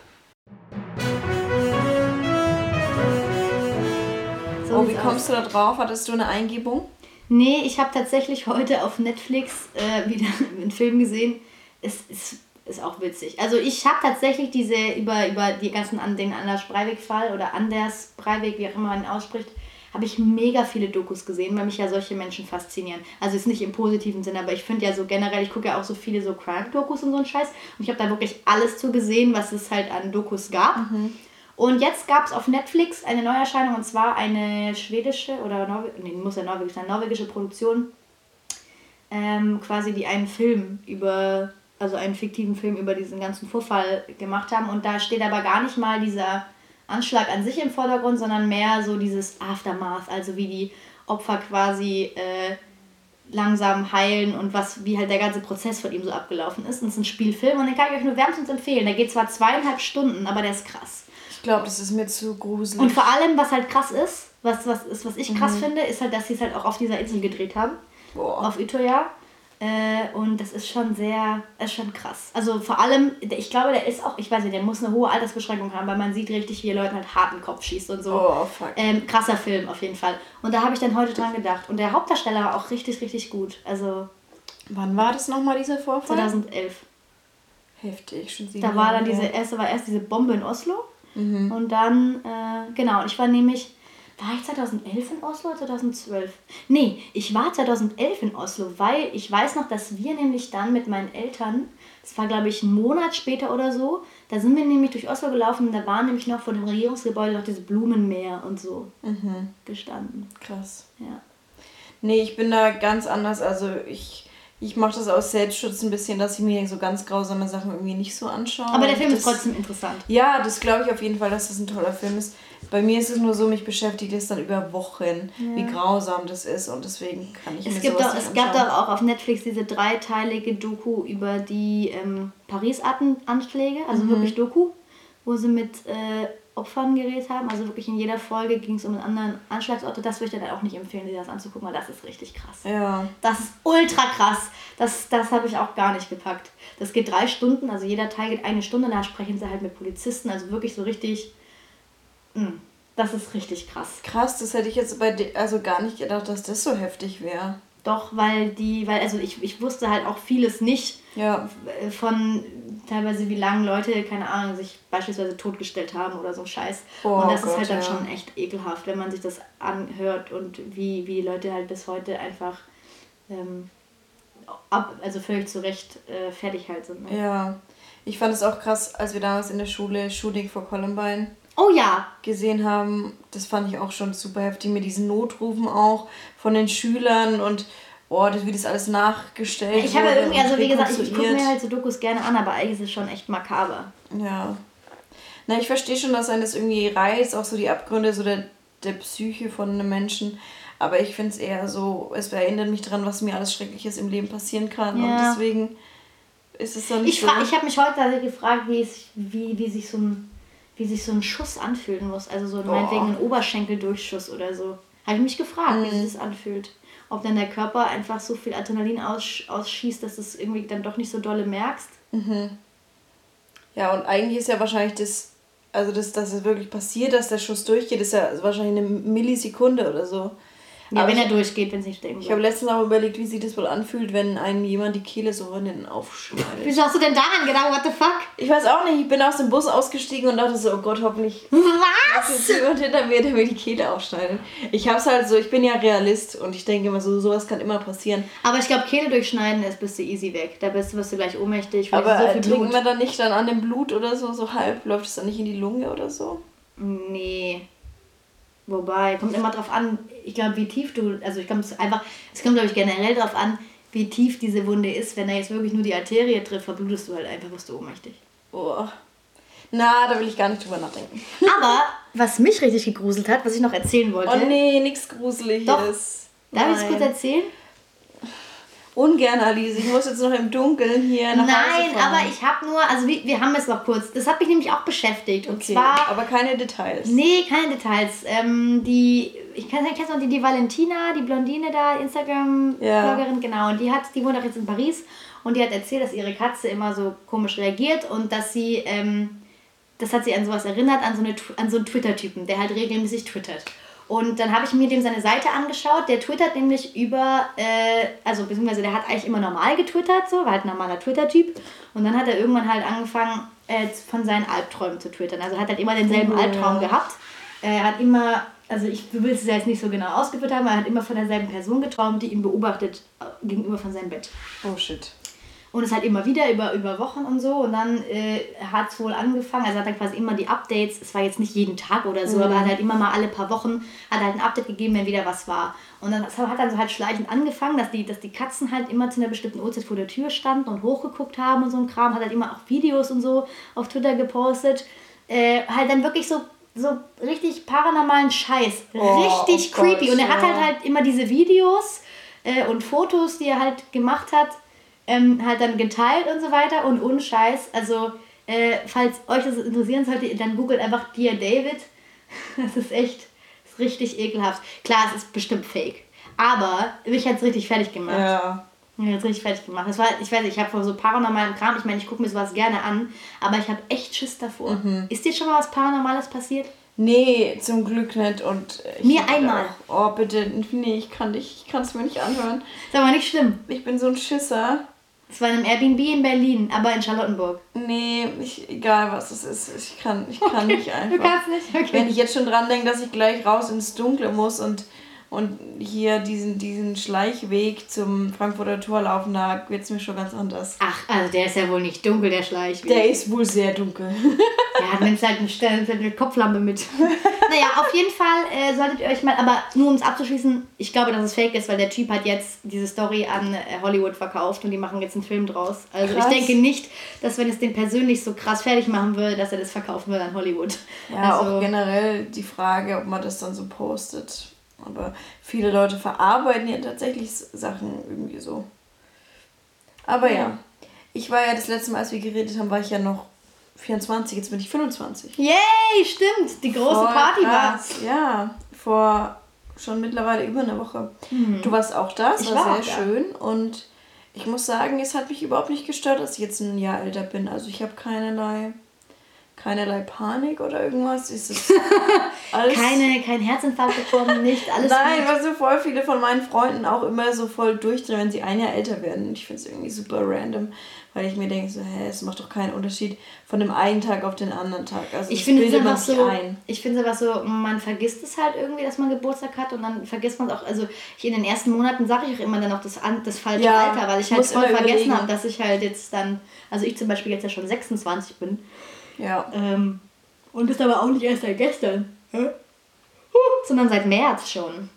[SPEAKER 1] So oh, wie kommst aus. du da drauf? Hattest du eine Eingebung?
[SPEAKER 2] Nee, ich habe tatsächlich heute auf Netflix äh, wieder einen Film gesehen. Es ist, ist auch witzig. Also ich habe tatsächlich diese über, über die ganzen an den Anders Breivik-Fall oder Anders Breivik, wie auch immer man ihn ausspricht, habe ich mega viele Dokus gesehen, weil mich ja solche Menschen faszinieren. Also ist nicht im positiven Sinne, aber ich finde ja so generell, ich gucke ja auch so viele so Crime-Dokus und so einen Scheiß. Und ich habe da wirklich alles zu gesehen, was es halt an Dokus gab. Mhm. Und jetzt gab es auf Netflix eine Neuerscheinung und zwar eine schwedische oder Norwe nee, muss ja norwegisch sein, norwegische Produktion, ähm, quasi die einen Film über, also einen fiktiven Film über diesen ganzen Vorfall gemacht haben. Und da steht aber gar nicht mal dieser Anschlag an sich im Vordergrund, sondern mehr so dieses Aftermath, also wie die Opfer quasi äh, langsam heilen und was, wie halt der ganze Prozess von ihm so abgelaufen ist. Und es ist ein Spielfilm und den kann ich euch nur wärmstens empfehlen. Der geht zwar zweieinhalb Stunden, aber der ist krass.
[SPEAKER 1] glaube, das ist mir zu gruselig.
[SPEAKER 2] Und vor allem, was halt krass ist, was, was, ist, was ich krass mhm. finde, ist halt, dass sie es halt auch auf dieser Insel gedreht haben. Boah. Auf Utøya. Äh, und das ist schon sehr, ist schon krass. Also vor allem, ich glaube, der ist auch, ich weiß nicht, der muss eine hohe Altersbeschränkung haben, weil man sieht richtig, wie er Leuten halt hart den Kopf schießt und so. Oh, fuck. Ähm, krasser Film auf jeden Fall. Und da habe ich dann heute dran gedacht. Und der Hauptdarsteller war auch richtig, richtig gut. Also.
[SPEAKER 1] Wann war das nochmal, dieser Vorfall?
[SPEAKER 2] 2011.
[SPEAKER 1] Heftig, schon
[SPEAKER 2] sieben Da war dann diese erste, war erst diese Bombe in Oslo. Mhm. Und dann, äh, genau, ich war nämlich war ich 2011 in Oslo oder 2012? Nee, ich war 2011 in Oslo, weil ich weiß noch, dass wir nämlich dann mit meinen Eltern, das war glaube ich einen Monat später oder so, da sind wir nämlich durch Oslo gelaufen und da war nämlich noch vor dem Regierungsgebäude noch dieses Blumenmeer und so mhm. gestanden.
[SPEAKER 1] Krass. Ja. Nee, ich bin da ganz anders. Also ich, ich mache das aus Selbstschutz ein bisschen, dass ich mir so ganz grausame Sachen irgendwie nicht so anschaue.
[SPEAKER 2] Aber der Film das, ist trotzdem interessant.
[SPEAKER 1] Ja, das glaube ich auf jeden Fall, dass das ein toller Film ist. Bei mir ist es nur so, mich beschäftigt es dann über Wochen, ja. wie grausam das ist und deswegen kann ich
[SPEAKER 2] es mir gibt sowas auch, Es gab doch auch auf Netflix diese dreiteilige Doku über die ähm, Paris-Anschläge, also mhm. wirklich Doku, wo sie mit äh, Opfern geredet haben. Also wirklich in jeder Folge ging es um einen anderen Anschlagsort. Das würde ich dir dann auch nicht empfehlen, dir das anzugucken, weil das ist richtig krass. Ja. Das ist ultra krass. Das, das habe ich auch gar nicht gepackt. Das geht drei Stunden, also jeder Teil geht eine Stunde, da sprechen sie halt mit Polizisten, also wirklich so richtig das ist richtig krass.
[SPEAKER 1] Krass, das hätte ich jetzt bei dir also gar nicht gedacht, dass das so heftig wäre.
[SPEAKER 2] Doch, weil die, weil, also ich, ich wusste halt auch vieles nicht ja. von teilweise wie lange Leute, keine Ahnung, sich beispielsweise totgestellt haben oder so Scheiß. Oh, und das Gott, ist halt dann ja. schon echt ekelhaft, wenn man sich das anhört und wie, wie Leute halt bis heute einfach ähm, ab, also völlig zu Recht äh, fertig halt sind.
[SPEAKER 1] Ne? Ja. Ich fand es auch krass, als wir damals in der Schule Shooting for Columbine
[SPEAKER 2] Oh ja.
[SPEAKER 1] Gesehen haben. Das fand ich auch schon super heftig mit diesen Notrufen auch von den Schülern und oh, das, wie das alles nachgestellt
[SPEAKER 2] Ich habe irgendwie, also wie gesagt, ich, gucke mir halt so Dokus gerne an, aber eigentlich ist es schon echt makaber.
[SPEAKER 1] Ja. Na, ich verstehe schon, dass einen das irgendwie reizt, auch so die Abgründe so der, der Psyche von einem Menschen. Aber ich finde es eher so, es erinnert mich daran, was mir alles Schreckliches im Leben passieren kann. Ja. Und deswegen ist es
[SPEAKER 2] dann nicht ich so. Ich habe mich heute gefragt, wie, es, wie, wie sich so ein wie sich so ein Schuss anfühlen muss. Also so meinetwegen ein Oberschenkeldurchschuss oder so. Habe ich mich gefragt, mhm. wie sich das anfühlt. Ob dann der Körper einfach so viel Adrenalin aus, ausschießt, dass du es irgendwie dann doch nicht so dolle merkst.
[SPEAKER 1] Mhm. Ja, und eigentlich ist ja wahrscheinlich das, also das, dass es wirklich passiert, dass der Schuss durchgeht, ist ja wahrscheinlich eine Millisekunde oder so.
[SPEAKER 2] Ja, Aber wenn er durchgeht, wenn es nicht denken
[SPEAKER 1] Ich habe letztens auch überlegt, wie sich das wohl anfühlt, wenn einem jemand die Kehle so von hinten aufschneidet.
[SPEAKER 2] Wieso hast du denn daran gedacht? What the fuck?
[SPEAKER 1] Ich weiß auch nicht. Ich bin aus dem Bus ausgestiegen und dachte so, oh Gott, hoffentlich. Was? Ist jemand hinter mir, der mir die Kehle aufschneidet. Ich hab's halt so, ich bin ja Realist und ich denke immer so, sowas kann immer passieren.
[SPEAKER 2] Aber ich glaube, Kehle durchschneiden ist bist du easy weg. Da bist, wirst du gleich ohnmächtig.
[SPEAKER 1] Aber so viel trinken wir dann nicht dann an dem Blut oder so, so halb? Läuft es dann nicht in die Lunge oder so?
[SPEAKER 2] Nee. Wobei, kommt immer drauf an, ich glaube, wie tief du, also ich glaube, es einfach, es kommt, glaube ich, generell drauf an, wie tief diese Wunde ist. Wenn er jetzt wirklich nur die Arterie trifft, verblutest du halt einfach, wirst du ohnmächtig.
[SPEAKER 1] Oh. Na, da will ich gar nicht drüber nachdenken.
[SPEAKER 2] Aber, was mich richtig gegruselt hat, was ich noch erzählen wollte.
[SPEAKER 1] Oh nee, nichts Gruseliges. Doch.
[SPEAKER 2] Darf ich es kurz erzählen?
[SPEAKER 1] Ungern, Alice. Ich muss jetzt noch im Dunkeln hier nach
[SPEAKER 2] Nein, Hause aber ich habe nur, also wir, wir haben es noch kurz. Das hat mich nämlich auch beschäftigt. Und okay, zwar.
[SPEAKER 1] Aber keine Details.
[SPEAKER 2] Nee, keine Details. Ähm, die, ich kann kennst noch die, die Valentina, die Blondine da, Instagram-Bloggerin, ja. genau. Und die hat, die wohnt auch jetzt in Paris und die hat erzählt, dass ihre Katze immer so komisch reagiert und dass sie, ähm, das hat sie an sowas erinnert, an so, eine, an so einen Twitter-Typen, der halt regelmäßig twittert. Und dann habe ich mir dem seine Seite angeschaut. Der twittert nämlich über, äh, also beziehungsweise der hat eigentlich immer normal getwittert, so, war halt ein normaler Twitter-Typ. Und dann hat er irgendwann halt angefangen, äh, von seinen Albträumen zu twittern. Also hat halt immer denselben oh, Albtraum gehabt. Er hat immer, also ich will es jetzt nicht so genau ausgeführt haben, aber er hat immer von derselben Person geträumt, die ihn beobachtet äh, gegenüber von seinem Bett.
[SPEAKER 1] Oh shit.
[SPEAKER 2] Und es halt immer wieder über, über Wochen und so. Und dann äh, hat es wohl angefangen, also hat er quasi immer die Updates, es war jetzt nicht jeden Tag oder so, mhm. aber hat halt immer mal alle paar Wochen, hat halt ein Update gegeben, wenn wieder was war. Und dann das hat dann so halt schleichend angefangen, dass die, dass die Katzen halt immer zu einer bestimmten Uhrzeit vor der Tür standen und hochgeguckt haben und so ein Kram, hat halt immer auch Videos und so auf Twitter gepostet. Äh, halt dann wirklich so so richtig paranormalen Scheiß. Oh, richtig oh creepy. Gott, und er hat halt halt immer diese Videos äh, und Fotos, die er halt gemacht hat, ähm, halt dann geteilt und so weiter und unscheiß. Also Äh, falls euch das interessieren sollte, dann googelt einfach Dear David. Das ist echt das ist richtig ekelhaft. Klar, es ist bestimmt fake. Aber mich hat es richtig fertig gemacht. Ja. Mich hat es richtig fertig gemacht. Das war, ich weiß nicht, ich habe vor so paranormalem Kram, ich meine, ich gucke mir sowas gerne an, aber ich habe echt Schiss davor. Mhm. Ist dir schon mal was Paranormales passiert?
[SPEAKER 1] Nee, zum Glück nicht. Und mir einmal. Auch, oh, bitte, nee, ich kann dich, ich kann es mir nicht anhören.
[SPEAKER 2] Ist aber nicht schlimm.
[SPEAKER 1] Ich bin so ein Schisser.
[SPEAKER 2] Es war in einem Airbnb in Berlin, aber in Charlottenburg.
[SPEAKER 1] Nee, ich, egal was es ist, ich kann, ich kann okay. nicht einfach. Du kannst nicht, okay. Wenn ich jetzt schon dran denke, dass ich gleich raus ins Dunkle muss und und hier diesen, diesen Schleichweg zum Frankfurter Tor laufen, da wird es mir schon ganz anders.
[SPEAKER 2] Ach, also der ist ja wohl nicht dunkel, der Schleichweg.
[SPEAKER 1] Der ist wohl sehr dunkel.
[SPEAKER 2] ja, nimmst halt eine, eine Kopflampe mit. naja, auf jeden Fall äh, solltet ihr euch mal, aber nur um es abzuschließen, ich glaube, dass es fake ist, weil der Typ hat jetzt diese Story an äh, Hollywood verkauft und die machen jetzt einen Film draus. Also krass. ich denke nicht, dass wenn es den persönlich so krass fertig machen würde, dass er das verkaufen würde an Hollywood.
[SPEAKER 1] Ja, also, auch generell die Frage, ob man das dann so postet aber viele Leute verarbeiten ja tatsächlich Sachen irgendwie so. Aber ja. ja. Ich war ja das letzte Mal, als wir geredet haben, war ich ja noch 24, jetzt bin ich 25.
[SPEAKER 2] Yay, stimmt. Die große vor, Party
[SPEAKER 1] war. Ja, vor schon mittlerweile über einer Woche. Mhm. Du warst auch da, es ich war, war sehr schön und ich muss sagen, es hat mich überhaupt nicht gestört, dass ich jetzt ein Jahr älter bin. Also ich habe keinerlei keinerlei Panik oder irgendwas? Ist es
[SPEAKER 2] alles Keine, kein Herzinfarkt bekommen, nicht alles
[SPEAKER 1] Nein, weil so voll viele von meinen Freunden auch immer so voll durchdrehen, wenn sie ein Jahr älter werden. Ich finde es irgendwie super random, weil ich mir denke so, hä, es macht doch keinen Unterschied von dem einen Tag auf den anderen Tag. Also
[SPEAKER 2] ich finde es so, ein. ich finde es aber so, man vergisst es halt irgendwie, dass man Geburtstag hat und dann vergisst man es auch, also ich in den ersten Monaten sage ich auch immer dann auch das, das falsche ja, Alter, weil ich halt voll vergessen habe, dass ich halt jetzt dann, also ich zum Beispiel jetzt ja schon 26 bin ja. Ähm, und ist aber auch nicht erst seit gestern. Hä? Sondern seit März schon.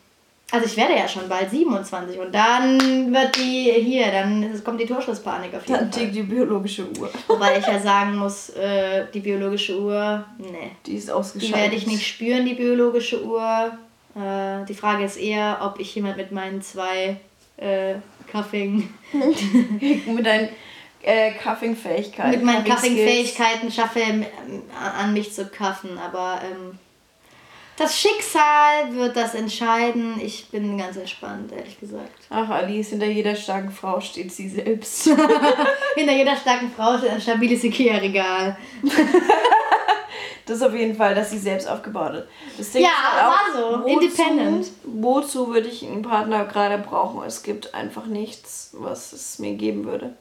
[SPEAKER 2] Also ich werde ja schon bald 27 und dann wird die hier, dann kommt die Torschlusspanik auf jeden
[SPEAKER 1] dann Fall. Dann die biologische Uhr.
[SPEAKER 2] Wobei ich ja sagen muss, äh, die biologische Uhr, ne.
[SPEAKER 1] Die ist ausgeschaltet.
[SPEAKER 2] Die werde ich nicht spüren, die biologische Uhr. Äh, die Frage ist eher, ob ich jemand mit meinen zwei äh, Kaffing...
[SPEAKER 1] mit deinen äh, Cuffing-Fähigkeiten.
[SPEAKER 2] Mit meinen Cuffing-Fähigkeiten schaffe ich an mich zu kaffen, aber ähm, das Schicksal wird das entscheiden. Ich bin ganz entspannt, ehrlich gesagt.
[SPEAKER 1] Ach, Alice, hinter jeder starken Frau steht sie selbst.
[SPEAKER 2] hinter jeder starken Frau steht ein stabiles Ikea-Regal.
[SPEAKER 1] das auf jeden Fall, dass sie selbst aufgebaut hat. Das Ding ja, halt auch, war so. Wozu, Independent. Wozu würde ich einen Partner gerade brauchen? Es gibt einfach nichts, was es mir geben würde.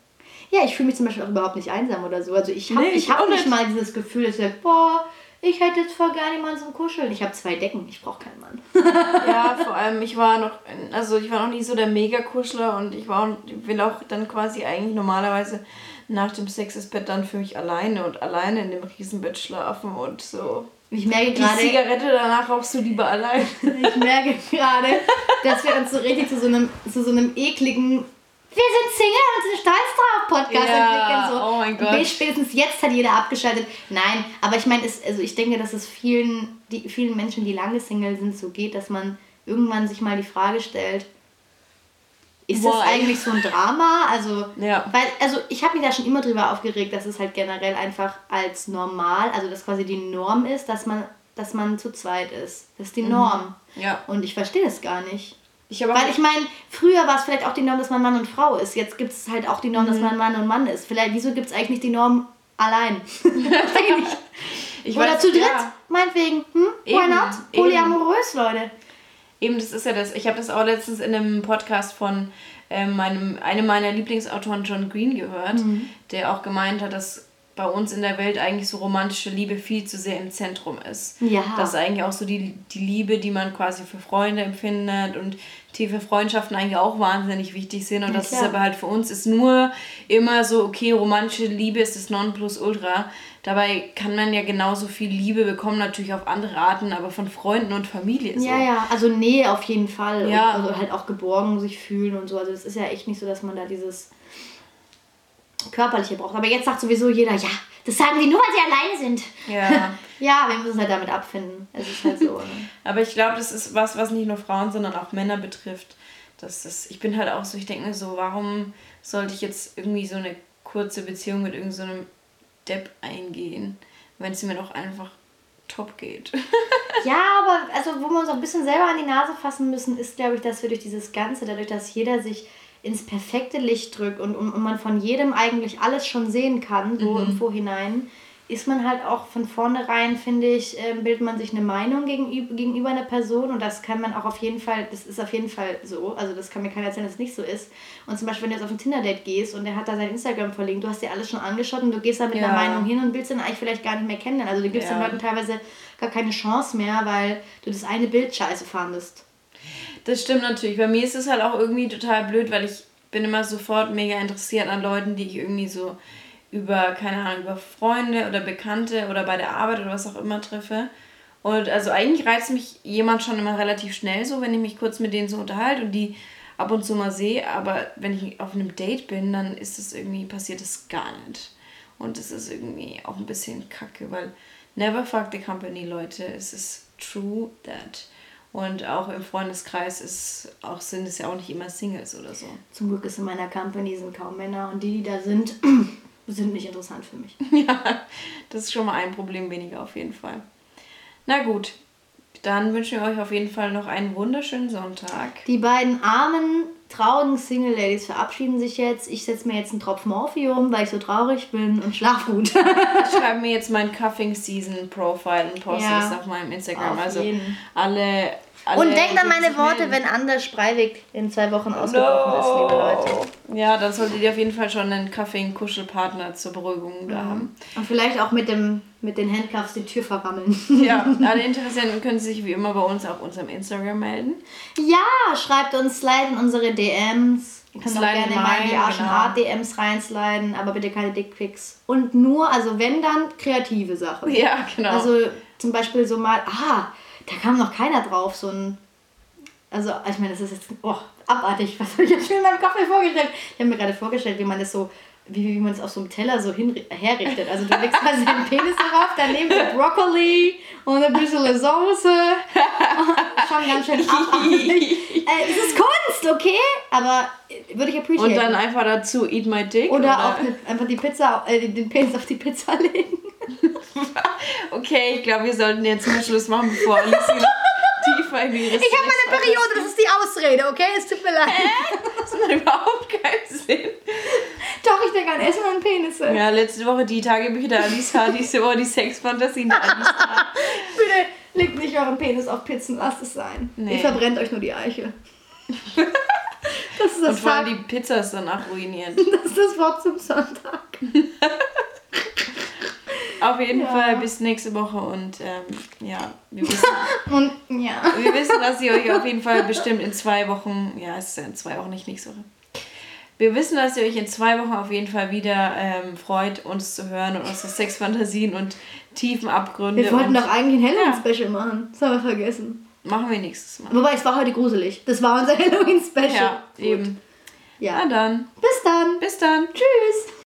[SPEAKER 2] Ja, ich fühle mich zum Beispiel auch überhaupt nicht einsam oder so. Also ich habe nee, ich hab nicht mal dieses Gefühl, dass ich boah, ich hätte jetzt voll gerne jemanden zum Kuscheln. Ich habe zwei Decken, ich brauche keinen Mann.
[SPEAKER 1] ja, vor allem, ich war noch, also ich war noch nie so der Mega-Kuschler und ich war will auch dann quasi eigentlich normalerweise nach dem Sex das Bett dann für mich alleine und alleine in dem Riesenbett schlafen und so. Ich merke gerade. Die Zigarette danach rauchst du lieber allein.
[SPEAKER 2] ich merke gerade, dass wir uns so richtig zu so einem, zu so einem ekligen wir sind Single und sind stolz drauf Podcast ja, entwickeln. So. Oh mein Gott. Spätestens jetzt hat jeder abgeschaltet. Nein, aber ich meine, also ich denke, dass es vielen, die, vielen Menschen, die lange Single sind, so geht, dass man irgendwann sich mal die Frage stellt, ist Boah, das eigentlich so ein Drama? Also, ja. weil, also ich habe mich da schon immer drüber aufgeregt, dass es halt generell einfach als normal, also dass quasi die Norm ist, dass man, dass man zu zweit ist. Das ist die mhm. Norm. Mhm. Ja. Und ich verstehe das gar nicht. Ich Weil ich meine, früher war es vielleicht auch die Norm, dass man Mann und Frau ist. Jetzt gibt es halt auch die Norm, mhm. dass man Mann und Mann ist. Vielleicht, wieso gibt es eigentlich nicht die Norm allein? ich Oder weiß, zu dritt, ja. meinetwegen. Hm? Why Eben. not? Polyamorös, Eben. Leute.
[SPEAKER 1] Eben, das ist ja das. Ich habe das auch letztens in einem Podcast von ähm, meinem, einem meiner Lieblingsautoren, John Green, gehört, mhm. der auch gemeint hat, dass bei uns in der Welt eigentlich so romantische Liebe viel zu sehr im Zentrum ist. Ja. Das ist eigentlich auch so die, die Liebe, die man quasi für Freunde empfindet und tiefe Freundschaften eigentlich auch wahnsinnig wichtig sind. Und ja, das klar. ist aber halt für uns ist nur immer so, okay, romantische Liebe ist das Nonplusultra. Dabei kann man ja genauso viel Liebe bekommen, natürlich auf andere Arten, aber von Freunden und Familie.
[SPEAKER 2] So. Ja, ja, also Nähe auf jeden Fall. Ja. Und, also halt auch geborgen sich fühlen und so. Also es ist ja echt nicht so, dass man da dieses körperliche braucht. Aber jetzt sagt sowieso jeder, ja, das sagen die nur, weil sie alleine sind. Ja. ja, wir müssen halt damit abfinden. Es ist halt so. Ne?
[SPEAKER 1] Aber ich glaube, das ist was, was nicht nur Frauen, sondern auch Männer betrifft. Das, ich bin halt auch so, ich denke mir so, warum sollte ich jetzt irgendwie so eine kurze Beziehung mit irgendeinem so Depp eingehen, wenn es mir doch einfach top geht.
[SPEAKER 2] ja, aber also wo wir uns auch ein bisschen selber an die Nase fassen müssen, ist, glaube ich, dass wir durch dieses Ganze, dadurch, dass jeder sich ins perfekte Licht drückt und, und, und man von jedem eigentlich alles schon sehen kann, so mhm. im Vorhinein, ist man halt auch von vornherein, finde ich, äh, bildet man sich eine Meinung gegenüber, gegenüber einer Person und das kann man auch auf jeden Fall, das ist auf jeden Fall so, also das kann mir keiner erzählen, dass es nicht so ist. Und zum Beispiel, wenn du jetzt auf ein Tinder-Date gehst und der hat da sein Instagram verlinkt, du hast dir alles schon angeschaut und du gehst da mit ja. einer Meinung hin und willst dann eigentlich vielleicht gar nicht mehr kennenlernen. Also du gibst ja. den Leuten teilweise gar keine Chance mehr, weil du das eine Bild scheiße fandest.
[SPEAKER 1] Das stimmt natürlich. Bei mir ist es halt auch irgendwie total blöd, weil ich bin immer sofort mega interessiert an Leuten, die ich irgendwie so über, keine Ahnung, über Freunde oder Bekannte oder bei der Arbeit oder was auch immer treffe. Und also eigentlich reizt mich jemand schon immer relativ schnell so, wenn ich mich kurz mit denen so unterhalte und die ab und zu mal sehe. Aber wenn ich auf einem Date bin, dann ist es irgendwie, passiert es gar nicht. Und es ist irgendwie auch ein bisschen kacke, weil never fuck the company, Leute. Es ist true that. Und auch im Freundeskreis ist auch, sind es ja auch nicht immer Singles oder so.
[SPEAKER 2] Zum Glück ist in meiner Company sind kaum Männer und die, die da sind, sind nicht interessant für mich.
[SPEAKER 1] ja, das ist schon mal ein Problem weniger auf jeden Fall. Na gut, dann wünschen wir euch auf jeden Fall noch einen wunderschönen Sonntag.
[SPEAKER 2] Die beiden armen, traurigen Single-Ladies verabschieden sich jetzt. Ich setze mir jetzt einen Tropfen Morphium, weil ich so traurig bin und schlaf gut.
[SPEAKER 1] ich schreibe mir jetzt mein Cuffing Season Profile und poste ja, es auf meinem Instagram. Auf also jeden. alle
[SPEAKER 2] und denkt an meine Worte, wenn Anders Breivik in zwei Wochen ausgebrochen no. ist, liebe Leute.
[SPEAKER 1] Ja, dann solltet ihr auf jeden Fall schon einen Kaffee-Kuschelpartner zur Beruhigung da mhm. haben.
[SPEAKER 2] Und vielleicht auch mit, dem, mit den Handcuffs die Tür verrammeln.
[SPEAKER 1] Ja, alle Interessenten können sich wie immer bei uns auf unserem Instagram melden.
[SPEAKER 2] Ja, schreibt uns, slide in unsere DMs. Ihr könnt auch gerne mal in die Arschen genau. Art DMs reinsliden, aber bitte keine Dickpics. Und nur, also wenn dann, kreative Sachen. Ja, genau. Also zum Beispiel so mal, ah, da kam noch keiner drauf, so ein. Also, ich meine, das ist jetzt oh, abartig. Was habe ich jetzt schon in meinem Kopf vorgestellt? Ich habe mir gerade vorgestellt, wie man das so, wie, wie man es auf so einem Teller so hin, herrichtet. Also, du legst mal seinen Penis drauf, daneben so Brokkoli und ein bisschen Soße. Schon ganz schön abartig. äh, es ist Kunst, okay? Aber äh, würde ich appreciate.
[SPEAKER 1] Und dann einfach dazu Eat My Dick?
[SPEAKER 2] Oder, oder? auch eine, einfach die Pizza, äh, den Penis auf die Pizza legen.
[SPEAKER 1] okay, ich glaube, wir sollten jetzt mal Schluss machen, bevor Alice tiefer
[SPEAKER 2] in die Ich habe meine Periode, das ist die Ausrede, okay? Es tut mir leid. Hä?
[SPEAKER 1] Das macht überhaupt keinen Sinn.
[SPEAKER 2] Doch, ich denke an Essen und Penisse.
[SPEAKER 1] Ja, letzte Woche die Tagebücher der Alisa, diese Woche die Sexfantasien der Alisa.
[SPEAKER 2] Bitte legt nicht euren Penis auf Pizzen, lasst es sein. Nee. Ihr verbrennt euch nur die Eiche.
[SPEAKER 1] das ist das Und vor allem die Pizza ist danach ruiniert.
[SPEAKER 2] Das ist das Wort zum Sonntag.
[SPEAKER 1] Auf jeden ja. Fall bis nächste Woche und ähm, ja, wir wissen, und, ja. wir wissen, dass ihr euch auf jeden Fall bestimmt in zwei Wochen, ja, es ist ja in zwei Wochen, nicht nächste Woche. Wir wissen, dass ihr euch in zwei Wochen auf jeden Fall wieder ähm, freut, uns zu hören und unsere Sexfantasien und tiefen Abgründe.
[SPEAKER 2] Wir wollten doch eigentlich ein Halloween-Special ja. machen. Das haben wir vergessen.
[SPEAKER 1] Machen wir nächstes Mal.
[SPEAKER 2] Wobei, es war heute gruselig. Das war unser Halloween-Special.
[SPEAKER 1] Ja, Gut. eben.
[SPEAKER 2] Ja.
[SPEAKER 1] Na dann.
[SPEAKER 2] Bis dann.
[SPEAKER 1] Bis dann.
[SPEAKER 2] Tschüss.